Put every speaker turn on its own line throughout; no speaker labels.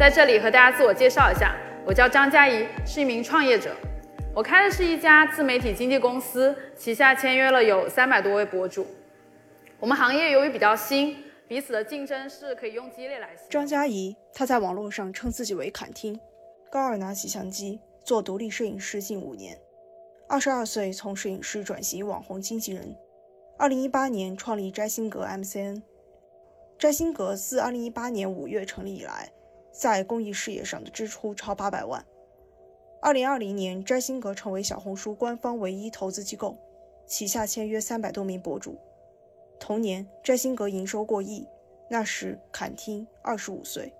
在这里和大家自我介绍一下，我叫张佳怡，是一名创业者。我开的是一家自媒体经纪公司，旗下签约了有三百多位博主。我们行业由于比较新，彼此的竞争是可以用激烈来形容。
张佳怡，她在网络上称自己为“侃听”，高二拿起相机做独立摄影师近五年，二十二岁从摄影师转型网红经纪人，二零一八年创立摘星阁 MCN。摘星阁自二零一八年五月成立以来，在公益事业上的支出超八百万。二零二零年，摘星阁成为小红书官方唯一投资机构，旗下签约三百多名博主。同年，摘星阁营收过亿，那时侃听二十五岁。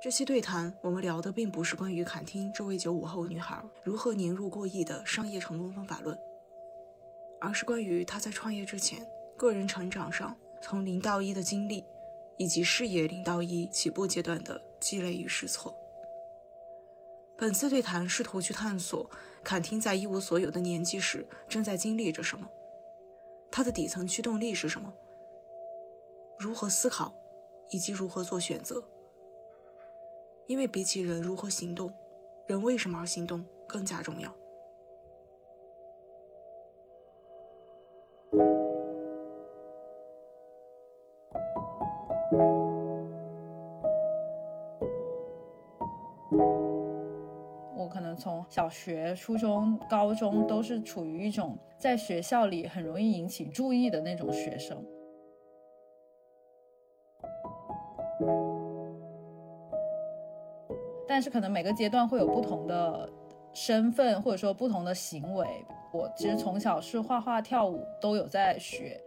这期对谈，我们聊的并不是关于侃听这位九五后女孩如何年入过亿的商业成功方法论，而是关于她在创业之前个人成长上从零到一的经历，以及事业零到一起步阶段的积累与试错。本次对谈试图去探索坎汀在一无所有的年纪时正在经历着什么。他的底层驱动力是什么？如何思考，以及如何做选择？因为比起人如何行动，人为什么而行动更加重要。
小学、初中、高中都是处于一种在学校里很容易引起注意的那种学生，但是可能每个阶段会有不同的身份，或者说不同的行为。我其实从小是画画、跳舞都有在学，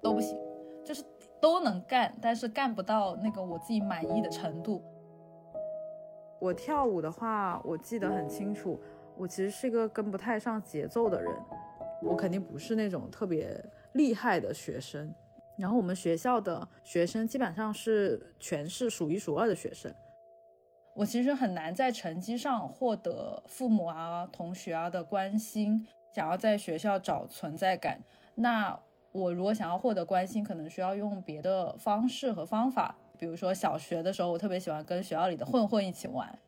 都不行，就是都能干，但是干不到那个我自己满意的程度。我跳舞的话，我记得很清楚。我其实是一个跟不太上节奏的人，我肯定不是那种特别厉害的学生。然后我们学校的学生基本上是全市数一数二的学生。我其实很难在成绩上获得父母啊、同学啊的关心。想要在学校找存在感，那我如果想要获得关心，可能需要用别的方式和方法。比如说小学的时候，我特别喜欢跟学校里的混混一起玩。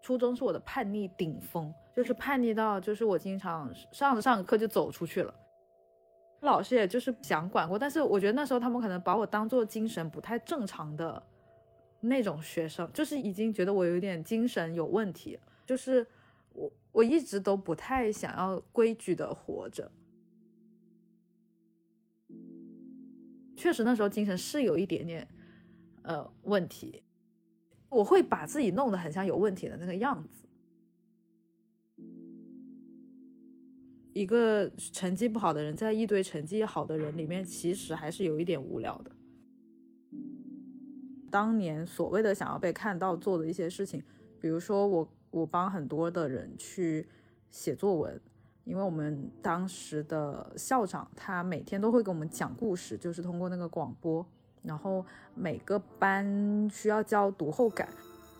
初中是我的叛逆顶峰，就是叛逆到就是我经常上着上着课就走出去了。老师也就是想管过，但是我觉得那时候他们可能把我当做精神不太正常的那种学生，就是已经觉得我有点精神有问题。就是我我一直都不太想要规矩的活着。确实那时候精神是有一点点。呃，问题，我会把自己弄得很像有问题的那个样子。一个成绩不好的人，在一堆成绩好的人里面，其实还是有一点无聊的。当年所谓的想要被看到做的一些事情，比如说我我帮很多的人去写作文，因为我们当时的校长他每天都会给我们讲故事，就是通过那个广播。然后每个班需要交读后感，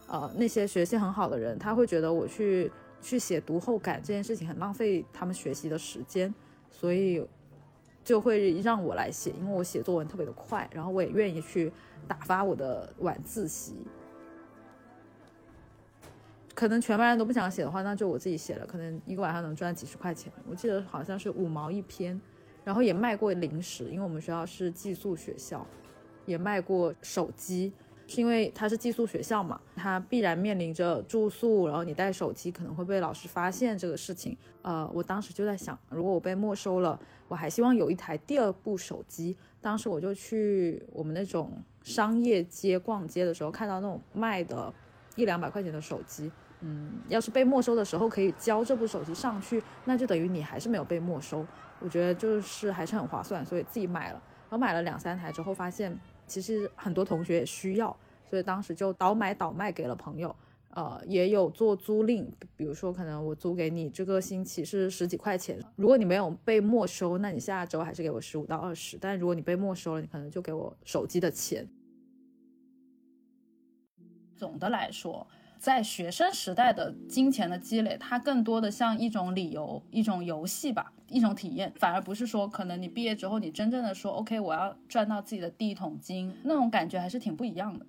呃，那些学习很好的人，他会觉得我去去写读后感这件事情很浪费他们学习的时间，所以就会让我来写，因为我写作文特别的快，然后我也愿意去打发我的晚自习。可能全班人都不想写的话，那就我自己写了，可能一个晚上能赚几十块钱。我记得好像是五毛一篇，然后也卖过零食，因为我们学校是寄宿学校。也卖过手机，是因为它是寄宿学校嘛，它必然面临着住宿，然后你带手机可能会被老师发现这个事情。呃，我当时就在想，如果我被没收了，我还希望有一台第二部手机。当时我就去我们那种商业街逛街的时候，看到那种卖的一两百块钱的手机，嗯，要是被没收的时候可以交这部手机上去，那就等于你还是没有被没收。我觉得就是还是很划算，所以自己买了。然后买了两三台之后，发现。其实很多同学也需要，所以当时就倒买倒卖给了朋友。呃，也有做租赁，比如说可能我租给你这个星期是十几块钱，如果你没有被没收，那你下周还是给我十五到二十。但如果你被没收了，你可能就给我手机的钱。总的来说。在学生时代的金钱的积累，它更多的像一种理由、一种游戏吧，一种体验，反而不是说可能你毕业之后，你真正的说 OK，我要赚到自己的第一桶金，那种感觉还是挺不一样的。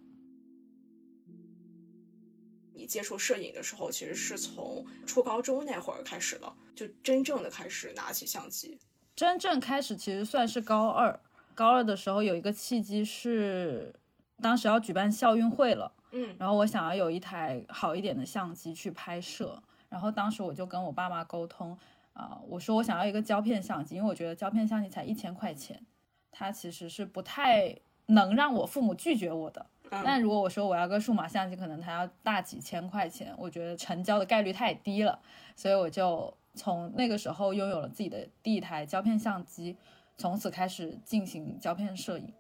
你接触摄影的时候，其实是从初高中那会儿开始的，就真正的开始拿起相机。
真正开始其实算是高二，高二的时候有一个契机是，当时要举办校运会了，
嗯，
然后我想要有一台好一点的相机去拍摄，然后当时我就跟我爸妈沟通，啊、我说我想要一个胶片相机，因为我觉得胶片相机才一千块钱，它其实是不太能让我父母拒绝我的。
嗯
但如果我说我要个数码相机，可能它要大几千块钱，我觉得成交的概率太低了，所以我就从那个时候拥有了自己的第一台胶片相机，从此开始进行胶片摄影。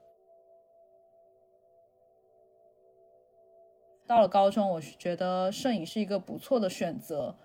到了高中，我是觉得摄影是一个不错的选择，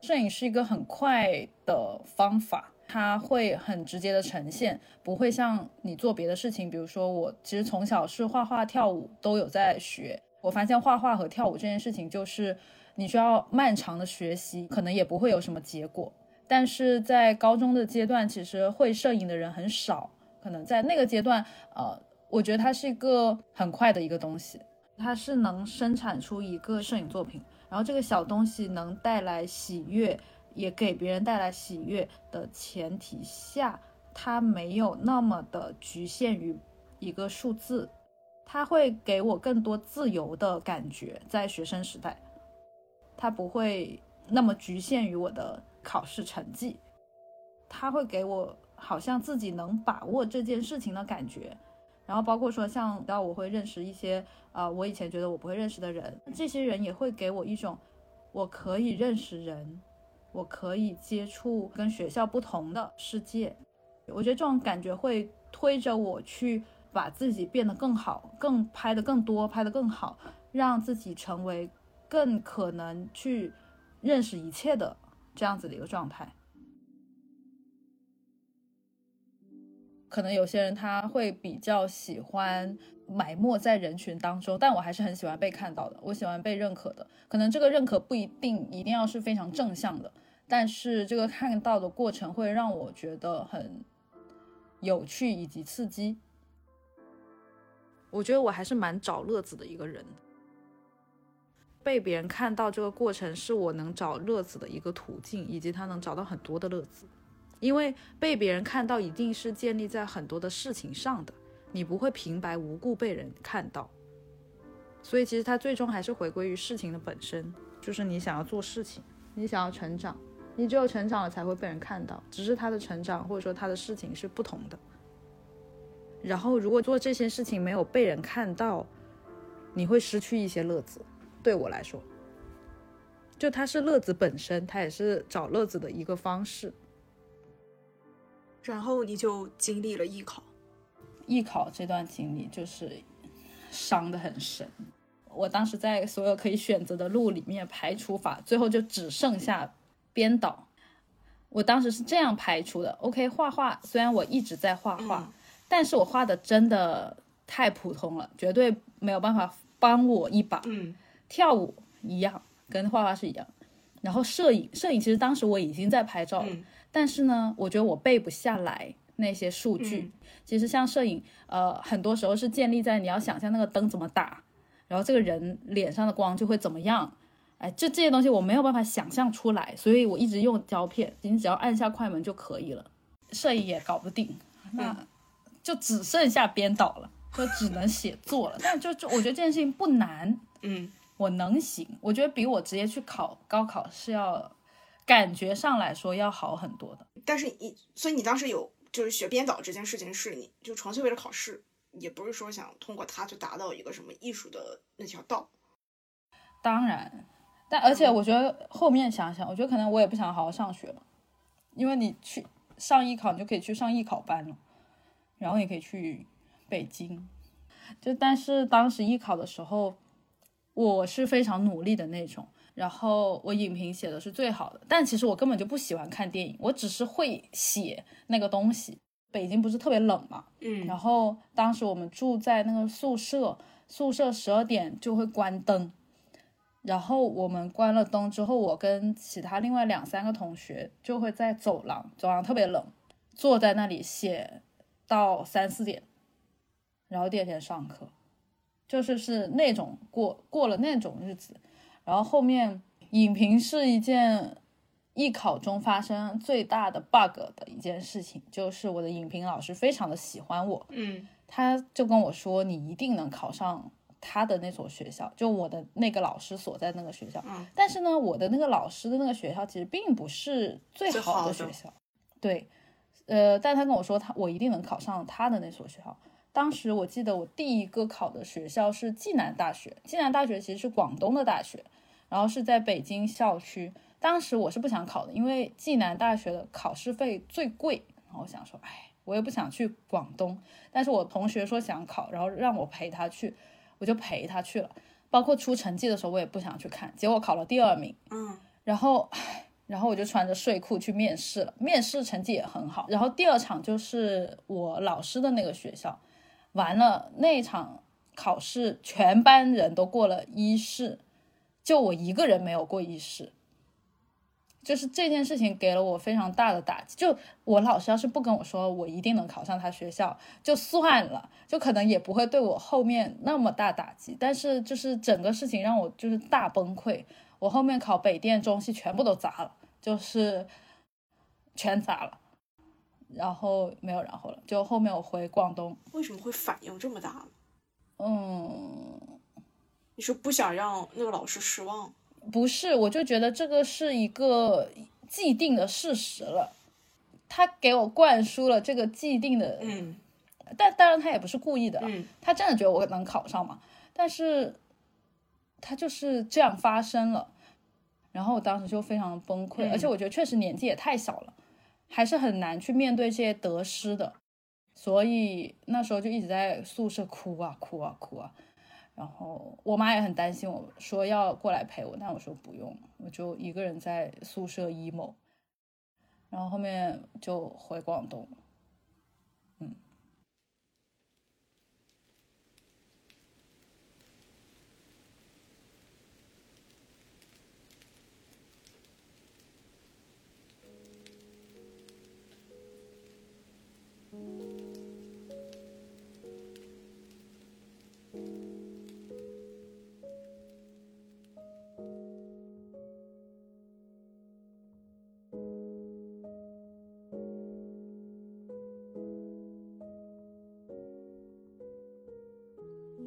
摄影是一个很快的方法，它会很直接的呈现，不会像你做别的事情，比如说我其实从小是画画、跳舞都有在学，我发现画画和跳舞这件事情就是你需要漫长的学习，可能也不会有什么结果。但是在高中的阶段，其实会摄影的人很少，可能在那个阶段，呃，我觉得它是一个很快的一个东西，它是能生产出一个摄影作品，然后这个小东西能带来喜悦，也给别人带来喜悦的前提下，它没有那么的局限于一个数字，它会给我更多自由的感觉，在学生时代，它不会那么局限于我的考试成绩，它会给我好像自己能把握这件事情的感觉。然后包括说像到我会认识一些呃我以前觉得我不会认识的人，这些人也会给我一种我可以认识人，我可以接触跟学校不同的世界。我觉得这种感觉会推着我去把自己变得更好，更拍得更多，拍得更好，让自己成为更可能去认识一切的这样子的一个状态。可能有些人他会比较喜欢埋没在人群当中，但我还是很喜欢被看到的，我喜欢被认可的。可能这个认可不一定一定要是非常正向的，但是这个看到的过程会让我觉得很有趣以及刺激。我觉得我还是蛮找乐子的一个人，被别人看到这个过程是我能找乐子的一个途径，以及他能找到很多的乐子。因为被别人看到一定是建立在很多的事情上的，你不会平白无故被人看到，所以其实它最终还是回归于事情的本身，就是你想要做事情，你想要成长，你只有成长了才会被人看到，只是他的成长或者说他的事情是不同的。然后如果做这些事情没有被人看到，你会失去一些乐子。对我来说，就它是乐子本身，它也是找乐子的一个方式。
然后你就经历了艺考，
艺考这段经历就是伤得很深。我当时在所有可以选择的路里面排除法，最后就只剩下编导。我当时是这样排除的：OK，画画虽然我一直在画画，
嗯
但是我画的真的太普通了，绝对没有办法帮我一把。
嗯
跳舞一样，跟画画是一样。然后摄影，摄影其实当时我已经在拍照了，
嗯
但是呢，我觉得我背不下来那些数据。
嗯
其实像摄影，呃，很多时候是建立在你要想象那个灯怎么打，然后这个人脸上的光就会怎么样。哎，就这些东西我没有办法想象出来，所以我一直用胶片，你只要按下快门就可以了。摄影也搞不定，那就只剩下编导了，就只能写作了。但就就我觉得这件事情不难，
嗯
我能行，我觉得比我直接去考高考是要感觉上来说要好很多的。
但是你，所以你当时有就是学编导这件事情，是你就纯粹为了考试，也不是说想通过它去达到一个什么艺术的那条道。
当然，但而且我觉得后面想想，我觉得可能我也不想好好上学了，因为你去上艺考，你就可以去上艺考班了，然后也可以去北京。就但是当时艺考的时候，我是非常努力的那种，然后我影评写的是最好的，但其实我根本就不喜欢看电影，我只是会写那个东西。北京不是特别冷嘛，
嗯。
然后当时我们住在那个宿舍，宿舍十二点就会关灯，然后我们关了灯之后，我跟其他另外两三个同学就会在走廊，走廊特别冷，坐在那里写到三四点，然后第二天上课，就是是那种过过了那种日子，然后后面影评是一件艺考中发生最大的 bug 的一件事情，就是我的影评老师非常的喜欢我，
嗯
他就跟我说你一定能考上他的那所学校，就我的那个老师所在那个学校。
嗯
但是呢，我的那个老师的那个学校其实并不是最好
的
的学校，对，呃，但他跟我说他我一定能考上他的那所学校。当时我记得我第一个考的学校是暨南大学，暨南大学其实是广东的大学，然后是在北京校区。当时我是不想考的，因为暨南大学的考试费最贵，然后我想说，哎，我也不想去广东，但是我同学说想考，然后让我陪他去，我就陪他去了。包括出成绩的时候，我也不想去看，结果考了第二名。
嗯
然后，唉然后我就穿着睡裤去面试了，面试成绩也很好。然后第二场就是我老师的那个学校，完了那场考试，全班人都过了一试，就我一个人没有过一试。就是这件事情给了我非常大的打击。就我老师要是不跟我说我一定能考上他学校，就算了，就可能也不会对我后面那么大打击。但是就是整个事情让我就是大崩溃。我后面考北电、中戏全部都砸了，就是全砸了，然后没有然后了。就后面我回广东，
为什么会反应这么大呢？
嗯，
你是不想让那个老师失望？
不是，我就觉得这个是一个既定的事实了，他给我灌输了这个既定的，
嗯
但当然他也不是故意的，
嗯
他真的觉得我能考上嘛？但是他就是这样发生了，然后我当时就非常崩溃，
嗯
而且我觉得确实年纪也太小了，还是很难去面对这些得失的，所以那时候就一直在宿舍哭啊哭啊哭啊，然后我妈也很担心我，说要过来陪我，但我说不用，我就一个人在宿舍 emo，然后后面就回广东。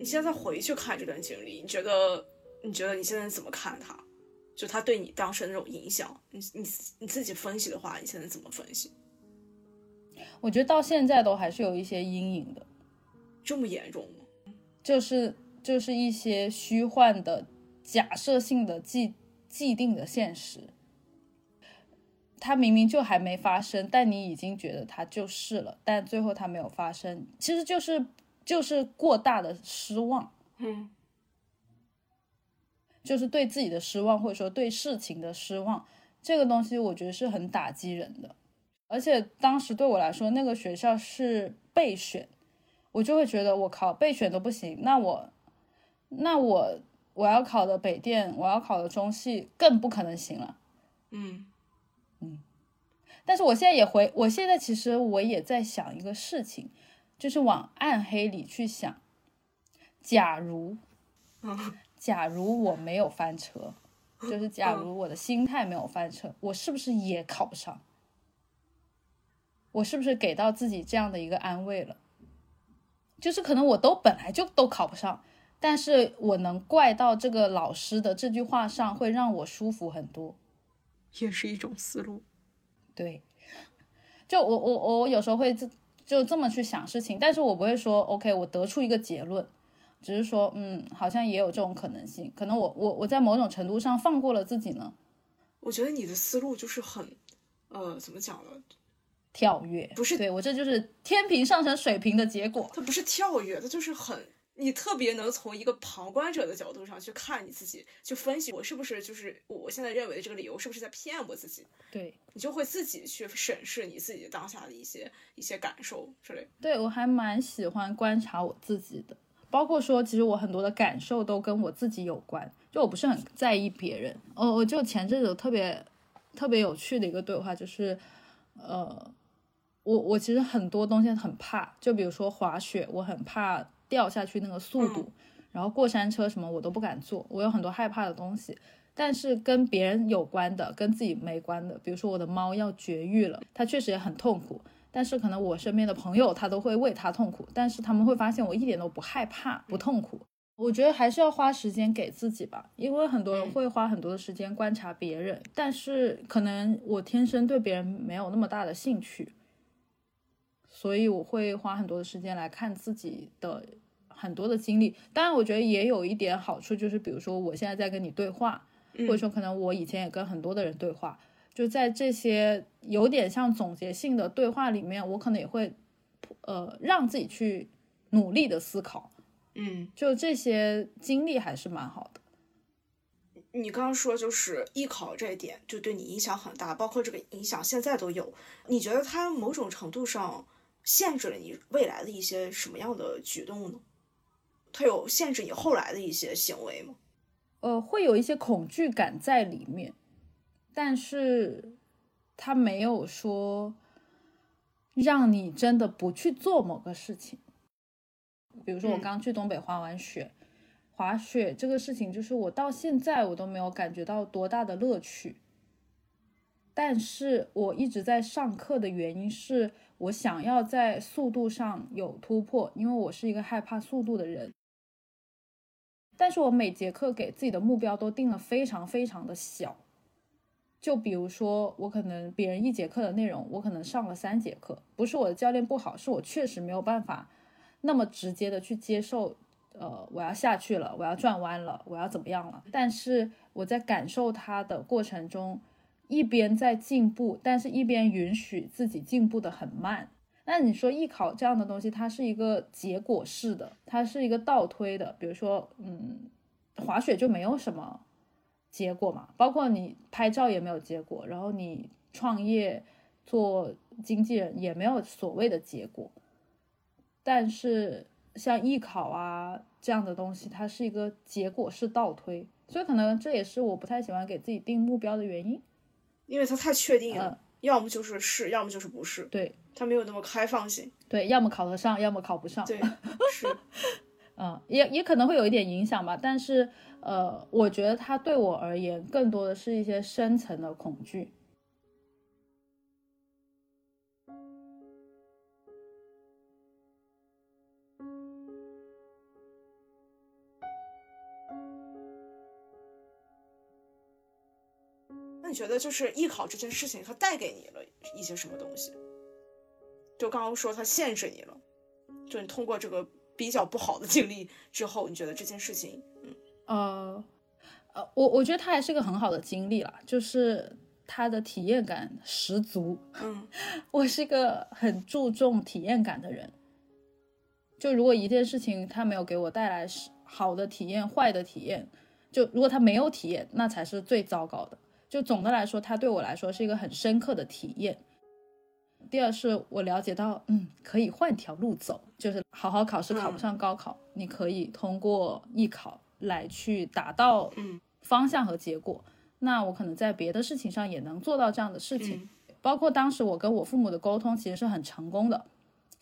现在回去看这段经历，你觉得你觉得你现在怎么看他？就他对你当时的那种影响，你你你自己分析的话，你现在怎么分析？
我觉得到现在都还是有一些阴影的，
这么严重吗？
就是就是一些虚幻的、假设性的既既定的现实，它明明就还没发生，但你已经觉得它就是了，但最后它没有发生，其实就是就是过大的失望，
嗯
就是对自己的失望，或者说对事情的失望，这个东西我觉得是很打击人的。而且当时对我来说，那个学校是备选，我就会觉得我靠备选都不行，那我那我我要考的北电，我要考的中戏更不可能行了。
嗯
但是我现在也回，我现在其实我也在想一个事情，就是往暗黑里去想，假如
嗯
假如我没有翻车，就是假如我的心态没有翻车，我是不是也考不上？我是不是给到自己这样的一个安慰了？就是可能我都本来就都考不上，但是我能怪到这个老师的这句话上，会让我舒服很多。
也是一种思路。
对，就我我我有时候会这就这么去想事情，但是我不会说 OK，我得出一个结论，只是说嗯，好像也有这种可能性，可能我我我在某种程度上放过了自己呢，
我觉得你的思路就是很，呃，怎么讲呢？
跳跃
不是
对我这就是天平上升水平的结果，
它不是跳跃，它就是很，你特别能从一个旁观者的角度上去看你自己，去分析我是不是就是我现在认为的这个理由是不是在骗我自己，
对
你就会自己去审视你自己当下的一些一些感受之类。
对我还蛮喜欢观察我自己的，包括说其实我很多的感受都跟我自己有关，就我不是很在意别人。哦，我就前阵子特别特别有趣的一个对话，就是呃，我我其实很多东西很怕，就比如说滑雪，我很怕掉下去那个速度，然后过山车什么我都不敢坐，我有很多害怕的东西。但是跟别人有关的，跟自己没关的，比如说我的猫要绝育了，它确实也很痛苦。但是可能我身边的朋友他都会为它痛苦，但是他们会发现我一点都不害怕、不痛苦。我觉得还是要花时间给自己吧，因为很多人会花很多的时间观察别人，但是可能我天生对别人没有那么大的兴趣，所以我会花很多的时间来看自己的很多的经历。当然，我觉得也有一点好处，就是比如说我现在在跟你对话，或者说可能我以前也跟很多的人对话，就在这些有点像总结性的对话里面，我可能也会呃让自己去努力的思考。
嗯，
就这些经历还是蛮好的。
你刚刚说就是艺考这一点，就对你影响很大，包括这个影响现在都有。你觉得它某种程度上限制了你未来的一些什么样的举动呢？它有限制你后来的一些行为吗？
呃，会有一些恐惧感在里面，但是它没有说让你真的不去做某个事情。比如说我刚去东北滑完雪，滑雪这个事情，就是我到现在我都没有感觉到多大的乐趣。但是我一直在上课的原因是我想要在速度上有突破，因为我是一个害怕速度的人。但是我每节课给自己的目标都定了非常非常的小，就比如说我可能别人一节课的内容，我可能上了三节课，不是我的教练不好，是我确实没有办法。那么直接的去接受，呃，我要下去了，我要转弯了，我要怎么样了？但是我在感受它的过程中，一边在进步，但是一边允许自己进步的很慢。那你说艺考这样的东西，它是一个结果式的，它是一个倒推的。比如说，嗯，滑雪就没有什么结果嘛，包括你拍照也没有结果，然后你创业做经纪人也没有所谓的结果。但是像艺考啊这样的东西，它是一个结果式倒推，所以可能这也是我不太喜欢给自己定目标的原因，
因为它太确定了，要么就是是，要么就是不是，
对，
它没有那么开放性，
对，要么考得上，要么考不上，
对，是，
嗯，也也可能会有一点影响吧，但是呃，我觉得它对我而言，更多的是一些深层的恐惧。
觉得就是艺考这件事情，它带给你了一些什么东西？就刚刚说它限制你了，就你通过这个比较不好的经历之后，你觉得这件事情，嗯，
呃，呃，我我觉得它还是个很好的经历了，就是它的体验感十足。
嗯，
我是一个很注重体验感的人，就如果一件事情它没有给我带来好的体验，坏的体验，就如果他没有体验，那才是最糟糕的。就总的来说，它对我来说是一个很深刻的体验。第二是我了解到，嗯，可以换条路走，就是好好考试考不上高考，你可以通过艺考来去达到方向和结果。那我可能在别的事情上也能做到这样的事情。包括当时我跟我父母的沟通其实是很成功的，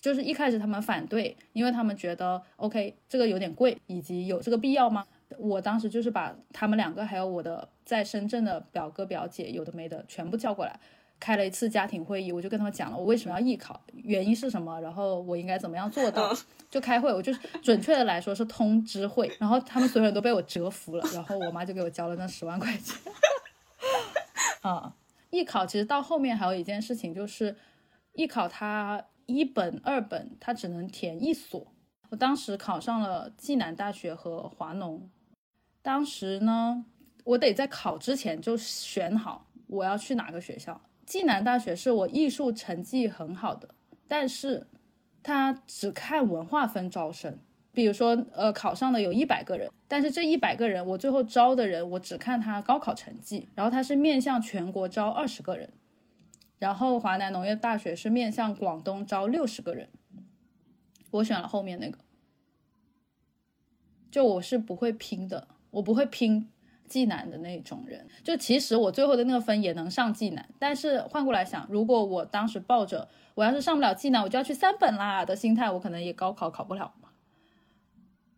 就是一开始他们反对，因为他们觉得 OK 这个有点贵，以及有这个必要吗？我当时就是把他们两个还有我的。在深圳的表哥表姐有的没的全部叫过来，开了一次家庭会议，我就跟他们讲了我为什么要艺考，原因是什么，然后我应该怎么样做到，就开会，我就是准确的来说是通知会，然后他们所有人都被我折服了，然后我妈就给我交了那十万块钱。啊，艺考其实到后面还有一件事情就是，艺考它一本二本它只能填一所，我当时考上了暨南大学和华农，当时呢。我得在考之前就选好我要去哪个学校。暨南大学是我艺术成绩很好的，但是他只看文化分招生。比如说，呃，考上的有一百个人，但是这一百个人我最后招的人，我只看他高考成绩。然后他是面向全国招二十个人，然后华南农业大学是面向广东招六十个人。我选了后面那个，就我是不会拼的，我不会拼。济南的那种人，就其实我最后的那个分也能上济南，但是换过来想，如果我当时抱着我要是上不了济南，我就要去三本啦的心态，我可能也高考考不了嘛。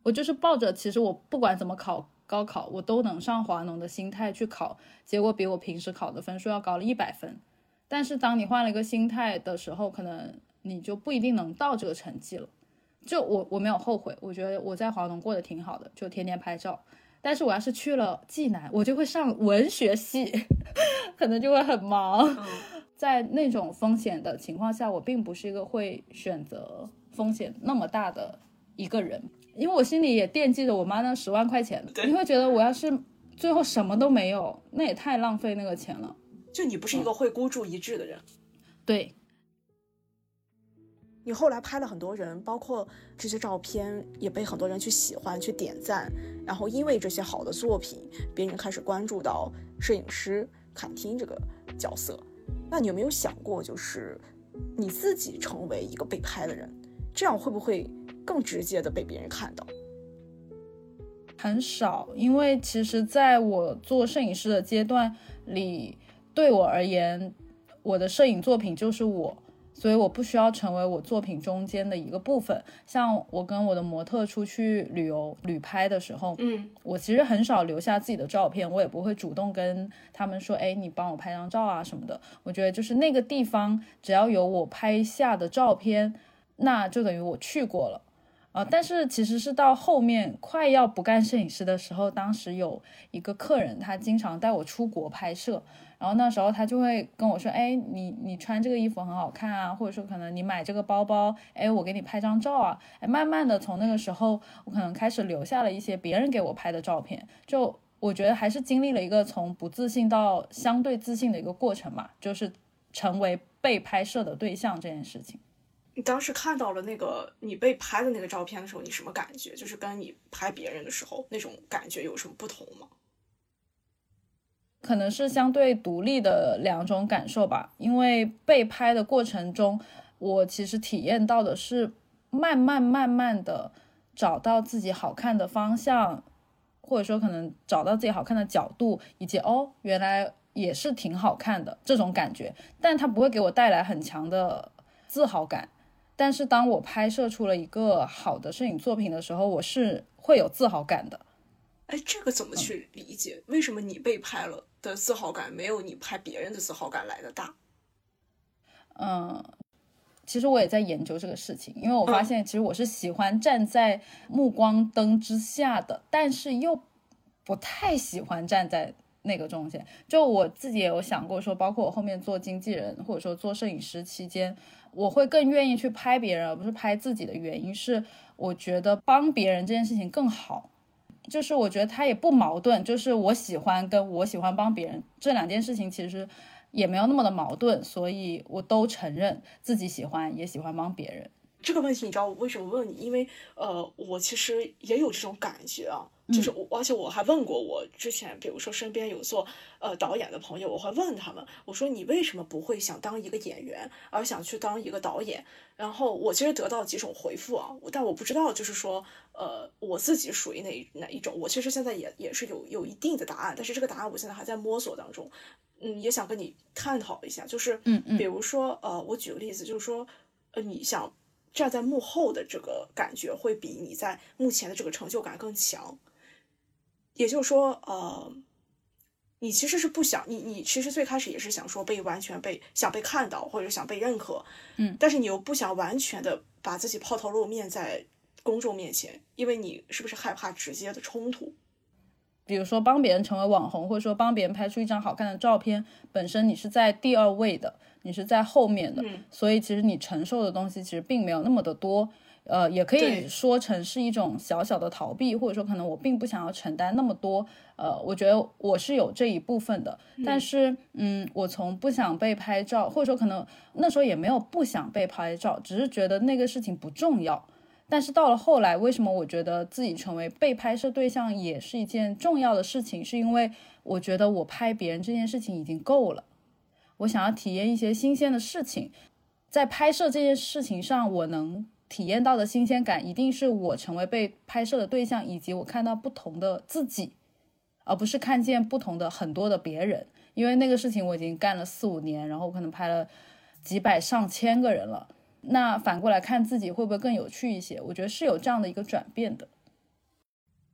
我就是抱着其实我不管怎么考高考，我都能上华农的心态去考，结果比我平时考的分数要高了一百分。但是当你换了一个心态的时候，可能你就不一定能到这个成绩了。就我我没有后悔，我觉得我在华农过得挺好的，就天天拍照。但是我要是去了济南，我就会上文学系，可能就会很忙。在那种风险的情况下，我并不是一个会选择风险那么大的一个人，因为我心里也惦记着我妈那十万块钱。你会觉得我要是最后什么都没有，那也太浪费那个钱了。
就你不是一个会孤注一掷的人，
对。
你后来拍了很多人，包括这些照片也被很多人去喜欢、去点赞，然后因为这些好的作品，别人开始关注到摄影师坎汀这个角色。那你有没有想过，就是你自己成为一个被拍的人，这样会不会更直接的被别人看到？
很少，因为其实在我做摄影师的阶段里。对我而言，我的摄影作品就是我，所以我不需要成为我作品中间的一个部分。像我跟我的模特出去旅游旅拍的时候，
嗯，
我其实很少留下自己的照片，我也不会主动跟他们说，哎，你帮我拍张照啊什么的。我觉得就是那个地方，只要有我拍下的照片，那就等于我去过了。啊，但是其实是到后面快要不干摄影师的时候，当时有一个客人，他经常带我出国拍摄。然后那时候他就会跟我说，哎，你你穿这个衣服很好看啊，或者说可能你买这个包包，哎，我给你拍张照啊，哎，慢慢的从那个时候，我可能开始留下了一些别人给我拍的照片，就我觉得还是经历了一个从不自信到相对自信的一个过程嘛，就是成为被拍摄的对象这件事情。
你当时看到了那个你被拍的那个照片的时候，你什么感觉？就是跟你拍别人的时候那种感觉有什么不同吗？
可能是相对独立的两种感受吧，因为被拍的过程中，我其实体验到的是慢慢慢慢的找到自己好看的方向，或者说可能找到自己好看的角度，以及哦，原来也是挺好看的这种感觉，但它不会给我带来很强的自豪感。但是当我拍摄出了一个好的摄影作品的时候，我是会有自豪感的。
哎，这个怎么去理解？为什么你被拍了的自豪感没有你拍别人的自豪感来的大？
嗯，其实我也在研究这个事情，因为我发现其实我是喜欢站在目光灯之下的，但是又不太喜欢站在那个中间。就我自己也有想过说，包括我后面做经纪人或者说做摄影师期间，我会更愿意去拍别人而不是拍自己的原因是，我觉得帮别人这件事情更好。就是我觉得他也不矛盾，就是我喜欢跟我喜欢帮别人这两件事情其实也没有那么的矛盾，所以我都承认自己喜欢也喜欢帮别人。
这个问题你知道我为什么问你？因为呃，我其实也有这种感觉啊。就是我，而且我还问过我之前，比如说身边有做呃导演的朋友，我会问他们，我说你为什么不会想当一个演员，而想去当一个导演？然后我其实得到几种回复啊，但我不知道就是说，呃，我自己属于哪哪一种？我其实现在也也是有有一定的答案，但是这个答案我现在还在摸索当中。嗯，也想跟你探讨一下，就是
嗯嗯，
比如说呃，我举个例子，就是说呃，你想站在幕后的这个感觉，会比你在目前的这个成就感更强。也就是说，呃，你其实是不想你，你其实最开始也是想说被完全被想被看到，或者想被认可，
嗯，
但是你又不想完全的把自己抛头露面在公众面前，因为你是不是害怕直接的冲突？
比如说帮别人成为网红，或者说帮别人拍出一张好看的照片，本身你是在第二位的，你是在后面的，所以其实你承受的东西其实并没有那么的多。呃，也可以说成是一种小小的逃避，或者说可能我并不想要承担那么多。呃，我觉得我是有这一部分的，但是，嗯，我从不想被拍照，或者说可能那时候也没有不想被拍照，只是觉得那个事情不重要。但是到了后来，为什么我觉得自己成为被拍摄对象也是一件重要的事情？是因为我觉得我拍别人这件事情已经够了，我想要体验一些新鲜的事情，在拍摄这件事情上，我能。体验到的新鲜感，一定是我成为被拍摄的对象，以及我看到不同的自己，而不是看见不同的很多的别人。因为那个事情我已经干了四五年，然后可能拍了几百上千个人了。那反过来看自己会不会更有趣一些？我觉得是有这样的一个转变的。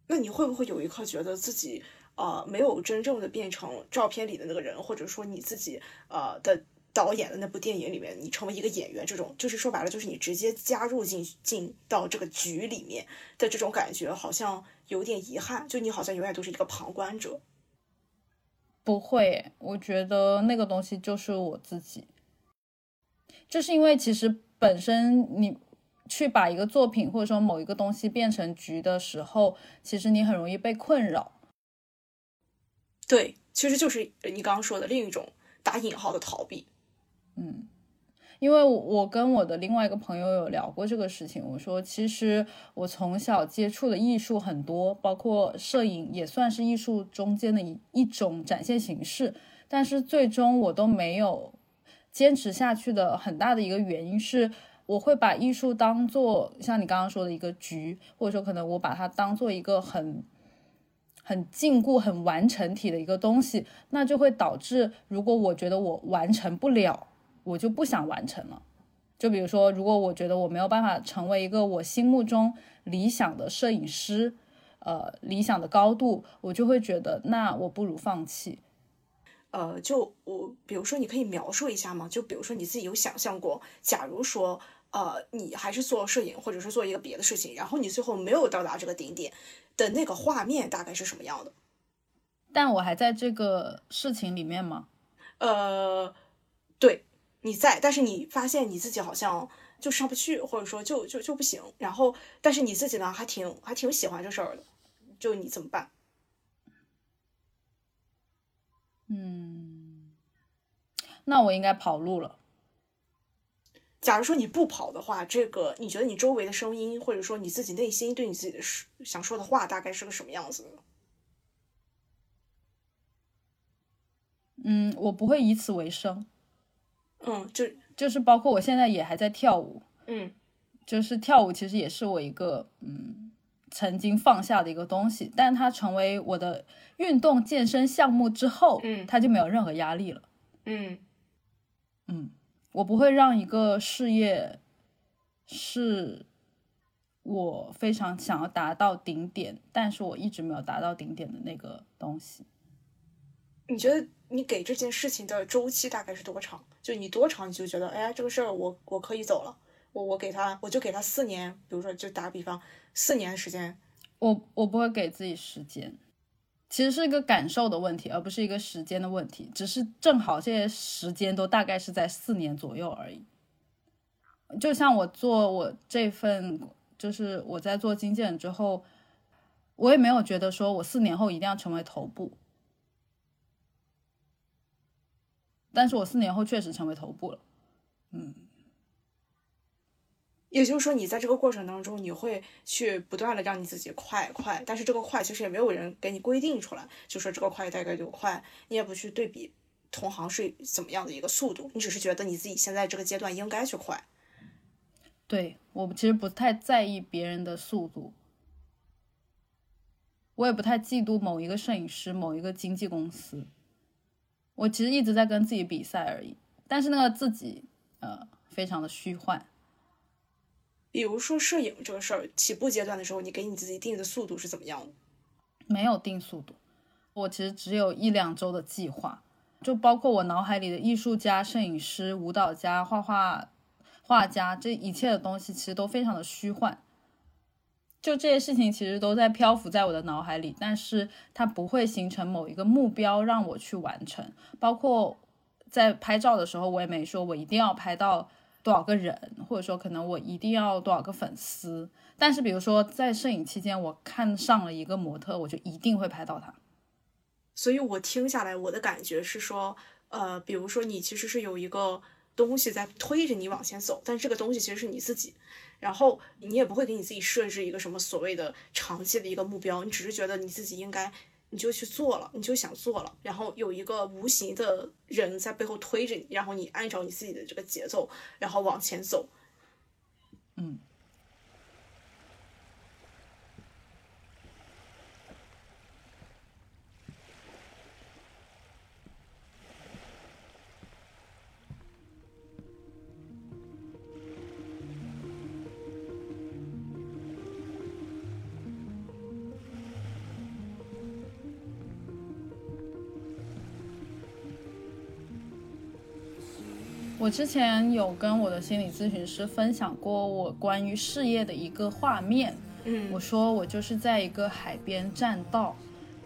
那你会不会有一刻觉得自己呃没有真正的变成照片里的那个人，或者说你自己呃的导演的那部电影里面，你成为一个演员，这种就是说白了就是你直接加入进进到这个局里面的这种感觉，好像有点遗憾，就你好像永远都是一个旁观者。
不会，我觉得那个东西就是我自己，就是因为其实本身你去把一个作品或者说某一个东西变成局的时候，其实你很容易被困扰。
对，其实就是你刚刚说的另一种打引号的逃避。
嗯。因为我跟我的另外一个朋友有聊过这个事情，我说其实我从小接触的艺术很多，包括摄影也算是艺术中间的一一种展现形式，但是最终我都没有坚持下去的很大的一个原因是，我会把艺术当做像你刚刚说的一个局，或者说可能我把它当做一个很很禁锢、很完成体的一个东西，那就会导致如果我觉得我完成不了。我就不想完成了，就比如说，如果我觉得我没有办法成为一个我心目中理想的摄影师，呃，理想的高度，我就会觉得那我不如放弃。
呃，就我，比如说，你可以描述一下吗？就比如说你自己有想象过，假如说，呃，你还是做摄影，或者是做一个别的事情，然后你最后没有到达这个顶点的那个画面大概是什么样的？
但我还在这个事情里面吗？
呃，对。你在，但是你发现你自己好像就上不去，或者说就就就不行。然后，但是你自己呢，还挺还挺喜欢这事儿的，就你怎么办？
嗯，那我应该跑路了。
假如说你不跑的话，这个你觉得你周围的声音，或者说你自己内心对你自己的说想说的话，大概是个什么样子的？
嗯，我不会以此为生。
嗯，就
就是包括我现在也还在跳舞，
嗯，
就是跳舞其实也是我一个嗯曾经放下的一个东西，但它成为我的运动健身项目之后，
嗯，
它就没有任何压力了，
嗯。
嗯，我不会让一个事业是我非常想要达到顶点，但是我一直没有达到顶点的那个东西。
你觉得你给这件事情的周期大概是多长？就你多长你就觉得，哎，这个事儿我我可以走了，我我给他，我就给他四年，比如说就打个比方，四年时间，
我我不会给自己时间，其实是一个感受的问题，而不是一个时间的问题，只是正好这些时间都大概是在四年左右而已。就像我做我这份，就是我在做经纪人之后，我也没有觉得说我四年后一定要成为头部。但是我四年后确实成为头部了，嗯，
也就是说，你在这个过程当中，你会去不断的让你自己快快，但是这个快其实也没有人给你规定出来，就说这个快大概就快，你也不去对比同行是怎么样的一个速度，你只是觉得你自己现在这个阶段应该去快。
对我其实不太在意别人的速度，我也不太嫉妒某一个摄影师、某一个经纪公司。我其实一直在跟自己比赛而已，但是那个自己，呃，非常的虚幻。
比如说摄影这个事儿，起步阶段的时候，你给你自己定的速度是怎么样的？
没有定速度，我其实只有一两周的计划，就包括我脑海里的艺术家、摄影师、舞蹈家、画画、画家，这一切的东西其实都非常的虚幻。就这些事情其实都在漂浮在我的脑海里，但是它不会形成某一个目标让我去完成。包括在拍照的时候，我也没说我一定要拍到多少个人，或者说可能我一定要多少个粉丝。但是比如说在摄影期间，我看上了一个模特，我就一定会拍到他。
所以我听下来，我的感觉是说，呃，比如说你其实是有一个东西在推着你往前走，但这个东西其实是你自己。然后你也不会给你自己设置一个什么所谓的长期的一个目标，你只是觉得你自己应该，你就去做了，你就想做了，然后有一个无形的人在背后推着你，然后你按照你自己的这个节奏，然后往前走，
嗯。我之前有跟我的心理咨询师分享过我关于事业的一个画面。
嗯，
我说我就是在一个海边栈道，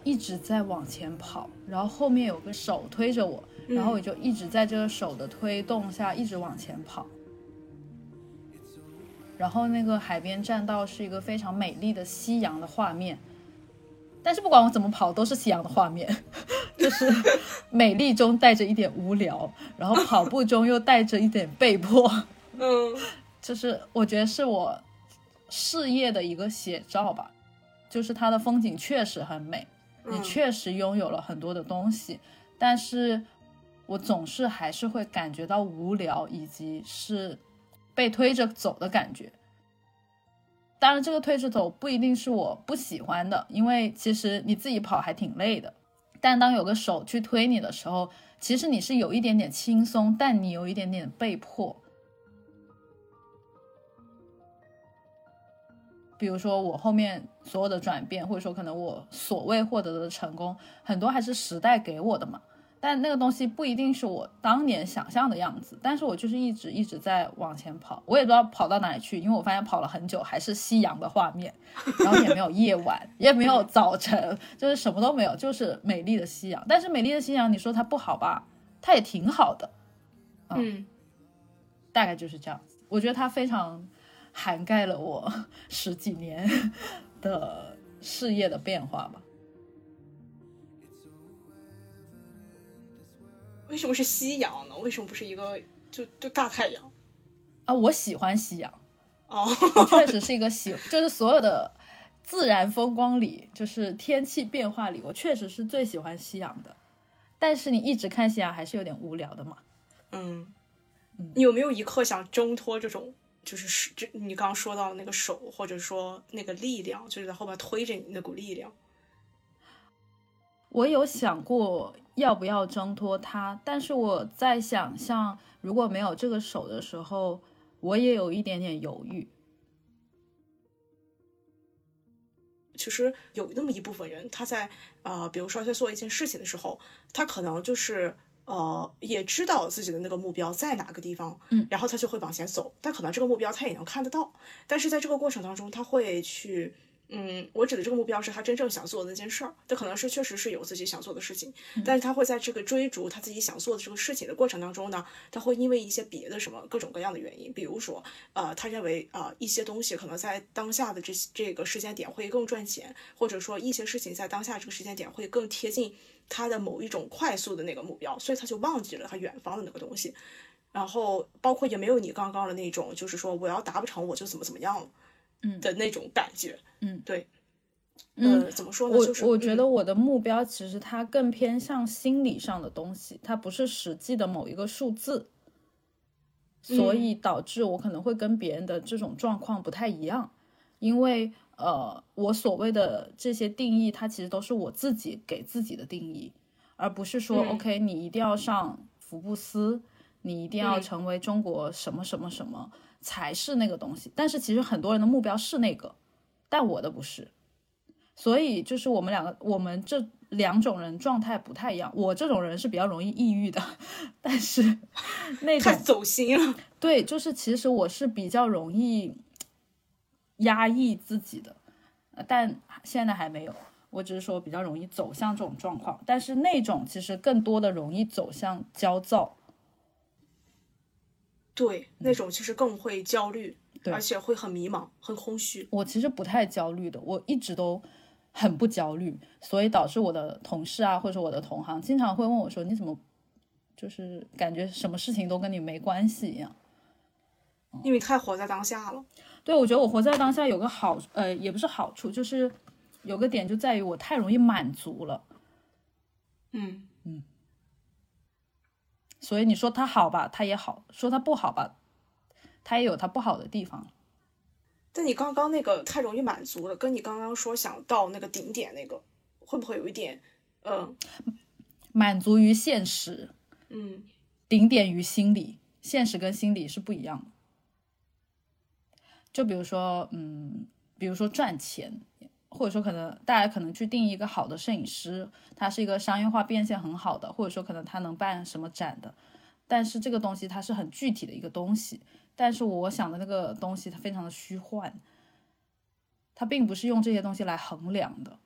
一直在往前跑，然后后面有个手推着我，然后我就一直在这个手的推动下一直往前跑。然后那个海边栈道是一个非常美丽的夕阳的画面，但是不管我怎么跑都是夕阳的画面，就是美丽中带着一点无聊，然后跑步中又带着一点被迫，
嗯，
就是我觉得是我事业的一个写照吧，就是它的风景确实很美，你
嗯
确实拥有了很多的东西，但是我总是还是会感觉到无聊，以及是被推着走的感觉。当然，这个推着走不一定是我不喜欢的，因为其实你自己跑还挺累的。但当有个手去推你的时候，其实你是有一点点轻松，但你有一点点被迫。比如说我后面所有的转变，或者说可能我所谓获得的成功，很多还是时代给我的嘛。但那个东西不一定是我当年想象的样子，但是我就是一直一直在往前跑，我也不知道跑到哪里去，因为我发现跑了很久还是夕阳的画面，然后也没有夜晚，也没有早晨，就是什么都没有，就是美丽的夕阳。但是美丽的夕阳，你说它不好吧？它也挺好的，
嗯
大概就是这样子。我觉得它非常涵盖了我 十几年的事业的变化吧。
为什么是夕阳呢？为什么不是一个就就大太阳？
啊，我喜欢夕阳，
哦，
确实是一个喜，就是所有的自然风光里，就是天气变化里，我确实是最喜欢夕阳的。但是你一直看夕阳还是有点无聊的嘛。
嗯，你有没有一刻想挣脱这种，就是是这你刚刚说到的那个手，或者说那个力量，就是在后面推着你那股力量？
我有想过要不要挣脱它，但是我在想象如果没有这个手的时候，我也有一点点犹豫。
其实有那么一部分人，他在呃，比如说在做一件事情的时候，他可能就是呃，也知道自己的那个目标在哪个地方，
嗯，
然后他就会往前走，但可能这个目标他也能看得到，但是在这个过程当中，他会去。嗯，我指的这个目标是他真正想做的那件事儿，他可能是确实是有自己想做的事情，但是他会在这个追逐他自己想做的这个事情的过程当中呢，他会因为一些别的什么各种各样的原因，比如说，呃，他认为啊、呃、一些东西可能在当下的这这个时间点会更赚钱，或者说一些事情在当下这个时间点会更贴近他的某一种快速的那个目标，所以他就忘记了他远方的那个东西，然后包括也没有你刚刚的那种，就是说我要达不成我就怎么怎么样了，
嗯。
的那种感觉，
嗯，
对，
嗯
呃，怎么说呢？
我
就是
我觉
嗯
得我的目标其实它更偏向心理上的东西，它不是实际的某一个数字，所以导致我可能会跟别人的这种状况不太一样，因为呃，我所谓的这些定义，它其实都是我自己给自己的定义，而不是说、
嗯
OK 你一定要上福布斯，你一定要
嗯
成为中国什么什么什么才是那个东西，但是其实很多人的目标是那个，但我的不是。所以就是我们两个，我们这两种人状态不太一样。我这种人是比较容易抑郁的，但是那种
太走心了。
对，就是其实我是比较容易压抑自己的，呃但现在还没有。我只是说比较容易走向这种状况，但是那种其实更多的容易走向焦躁。
对，那种其实更会焦虑，
对
而且会很迷茫、很空虚。
我其实不太焦虑的，我一直都很不焦虑，所以导致我的同事啊，或者我的同行，经常会问我说：“你怎么就是感觉什么事情都跟你没关系一样
因为太活在当下了。？”
对，我觉得我活在当下有个好，呃，也不是好处，就是有个点就在于我太容易满足了。
嗯，
所以你说它好吧，它也好；说它不好吧，它也有它不好的地方。
但你刚刚那个太容易满足了，跟你刚刚说想到那个顶点那个，会不会有一点，嗯
满足于现实，
嗯
顶点于心理，现实跟心理是不一样的。就比如说，嗯，比如说赚钱，或者说可能大家可能去定义一个好的摄影师，他是一个商业化变现很好的，或者说可能他能办什么展的，但是这个东西它是很具体的一个东西，但是我想的那个东西它非常的虚幻，它并不是用这些东西来衡量的。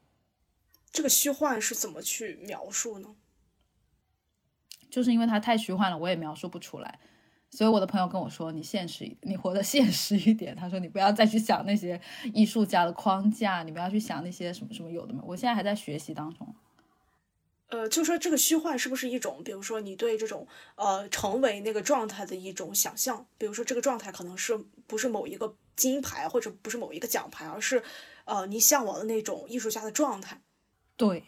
这个虚幻是怎么去描述呢？
就是因为它太虚幻了，我也描述不出来。所以我的朋友跟我说：“你现实，你活得现实一点。”他说：“你不要再去想那些艺术家的框架，你不要去想那些什么什么有的没。”我现在还在学习当中。
呃，就说这个虚幻是不是一种，比如说你对这种呃成为那个状态的一种想象？比如说这个状态可能是不是某一个金牌，或者不是某一个奖牌，而是呃你向往的那种艺术家的状态？
对，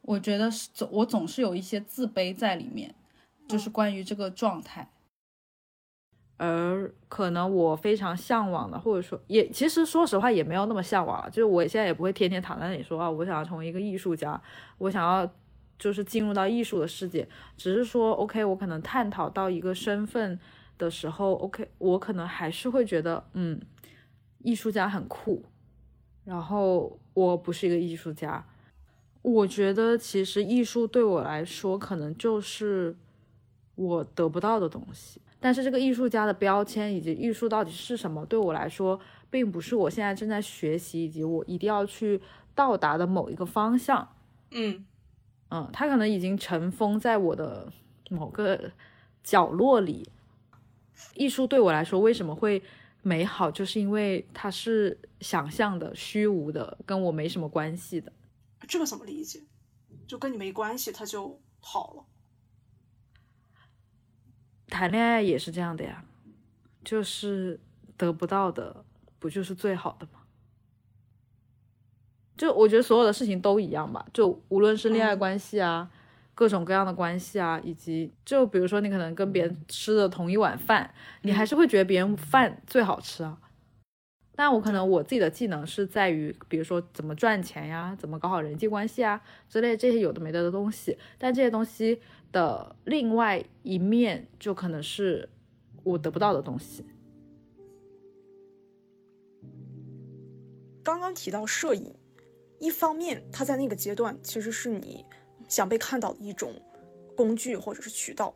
我觉得是总我总是有一些自卑在里面，就是关于这个状态。而可能我非常向往的，或者说也其实说实话也没有那么向往了，就是我现在也不会天天躺在那里说啊，我想要成为一个艺术家，我想要。就是进入到艺术的世界，只是说，OK，我可能探讨到一个身份的时候，OK，我可能还是会觉得，嗯，艺术家很酷，然后我不是一个艺术家。我觉得其实艺术对我来说，可能就是我得不到的东西。但是这个艺术家的标签以及艺术到底是什么，对我来说，并不是我现在正在学习以及我一定要去到达的某一个方向。
嗯。
嗯，它可能已经尘封在我的某个角落里。艺术对我来说为什么会美好，就是因为它是想象的、虚无的，跟我没什么关系的。
这个怎么理解？就跟你没关系，它就好了。
谈恋爱也是这样的呀，就是得不到的，不就是最好的吗？就我觉得所有的事情都一样吧，就无论是恋爱关系啊，各种各样的关系啊，以及就比如说你可能跟别人吃的同一碗饭，你还是会觉得别人饭最好吃啊。但我可能我自己的技能是在于，比如说怎么赚钱呀，怎么搞好人际关系啊之类这些有的没的的东西。但这些东西的另外一面，就可能是我得不到的东西。
刚刚提到摄影。一方面，它在那个阶段其实是你想被看到的一种工具或者是渠道，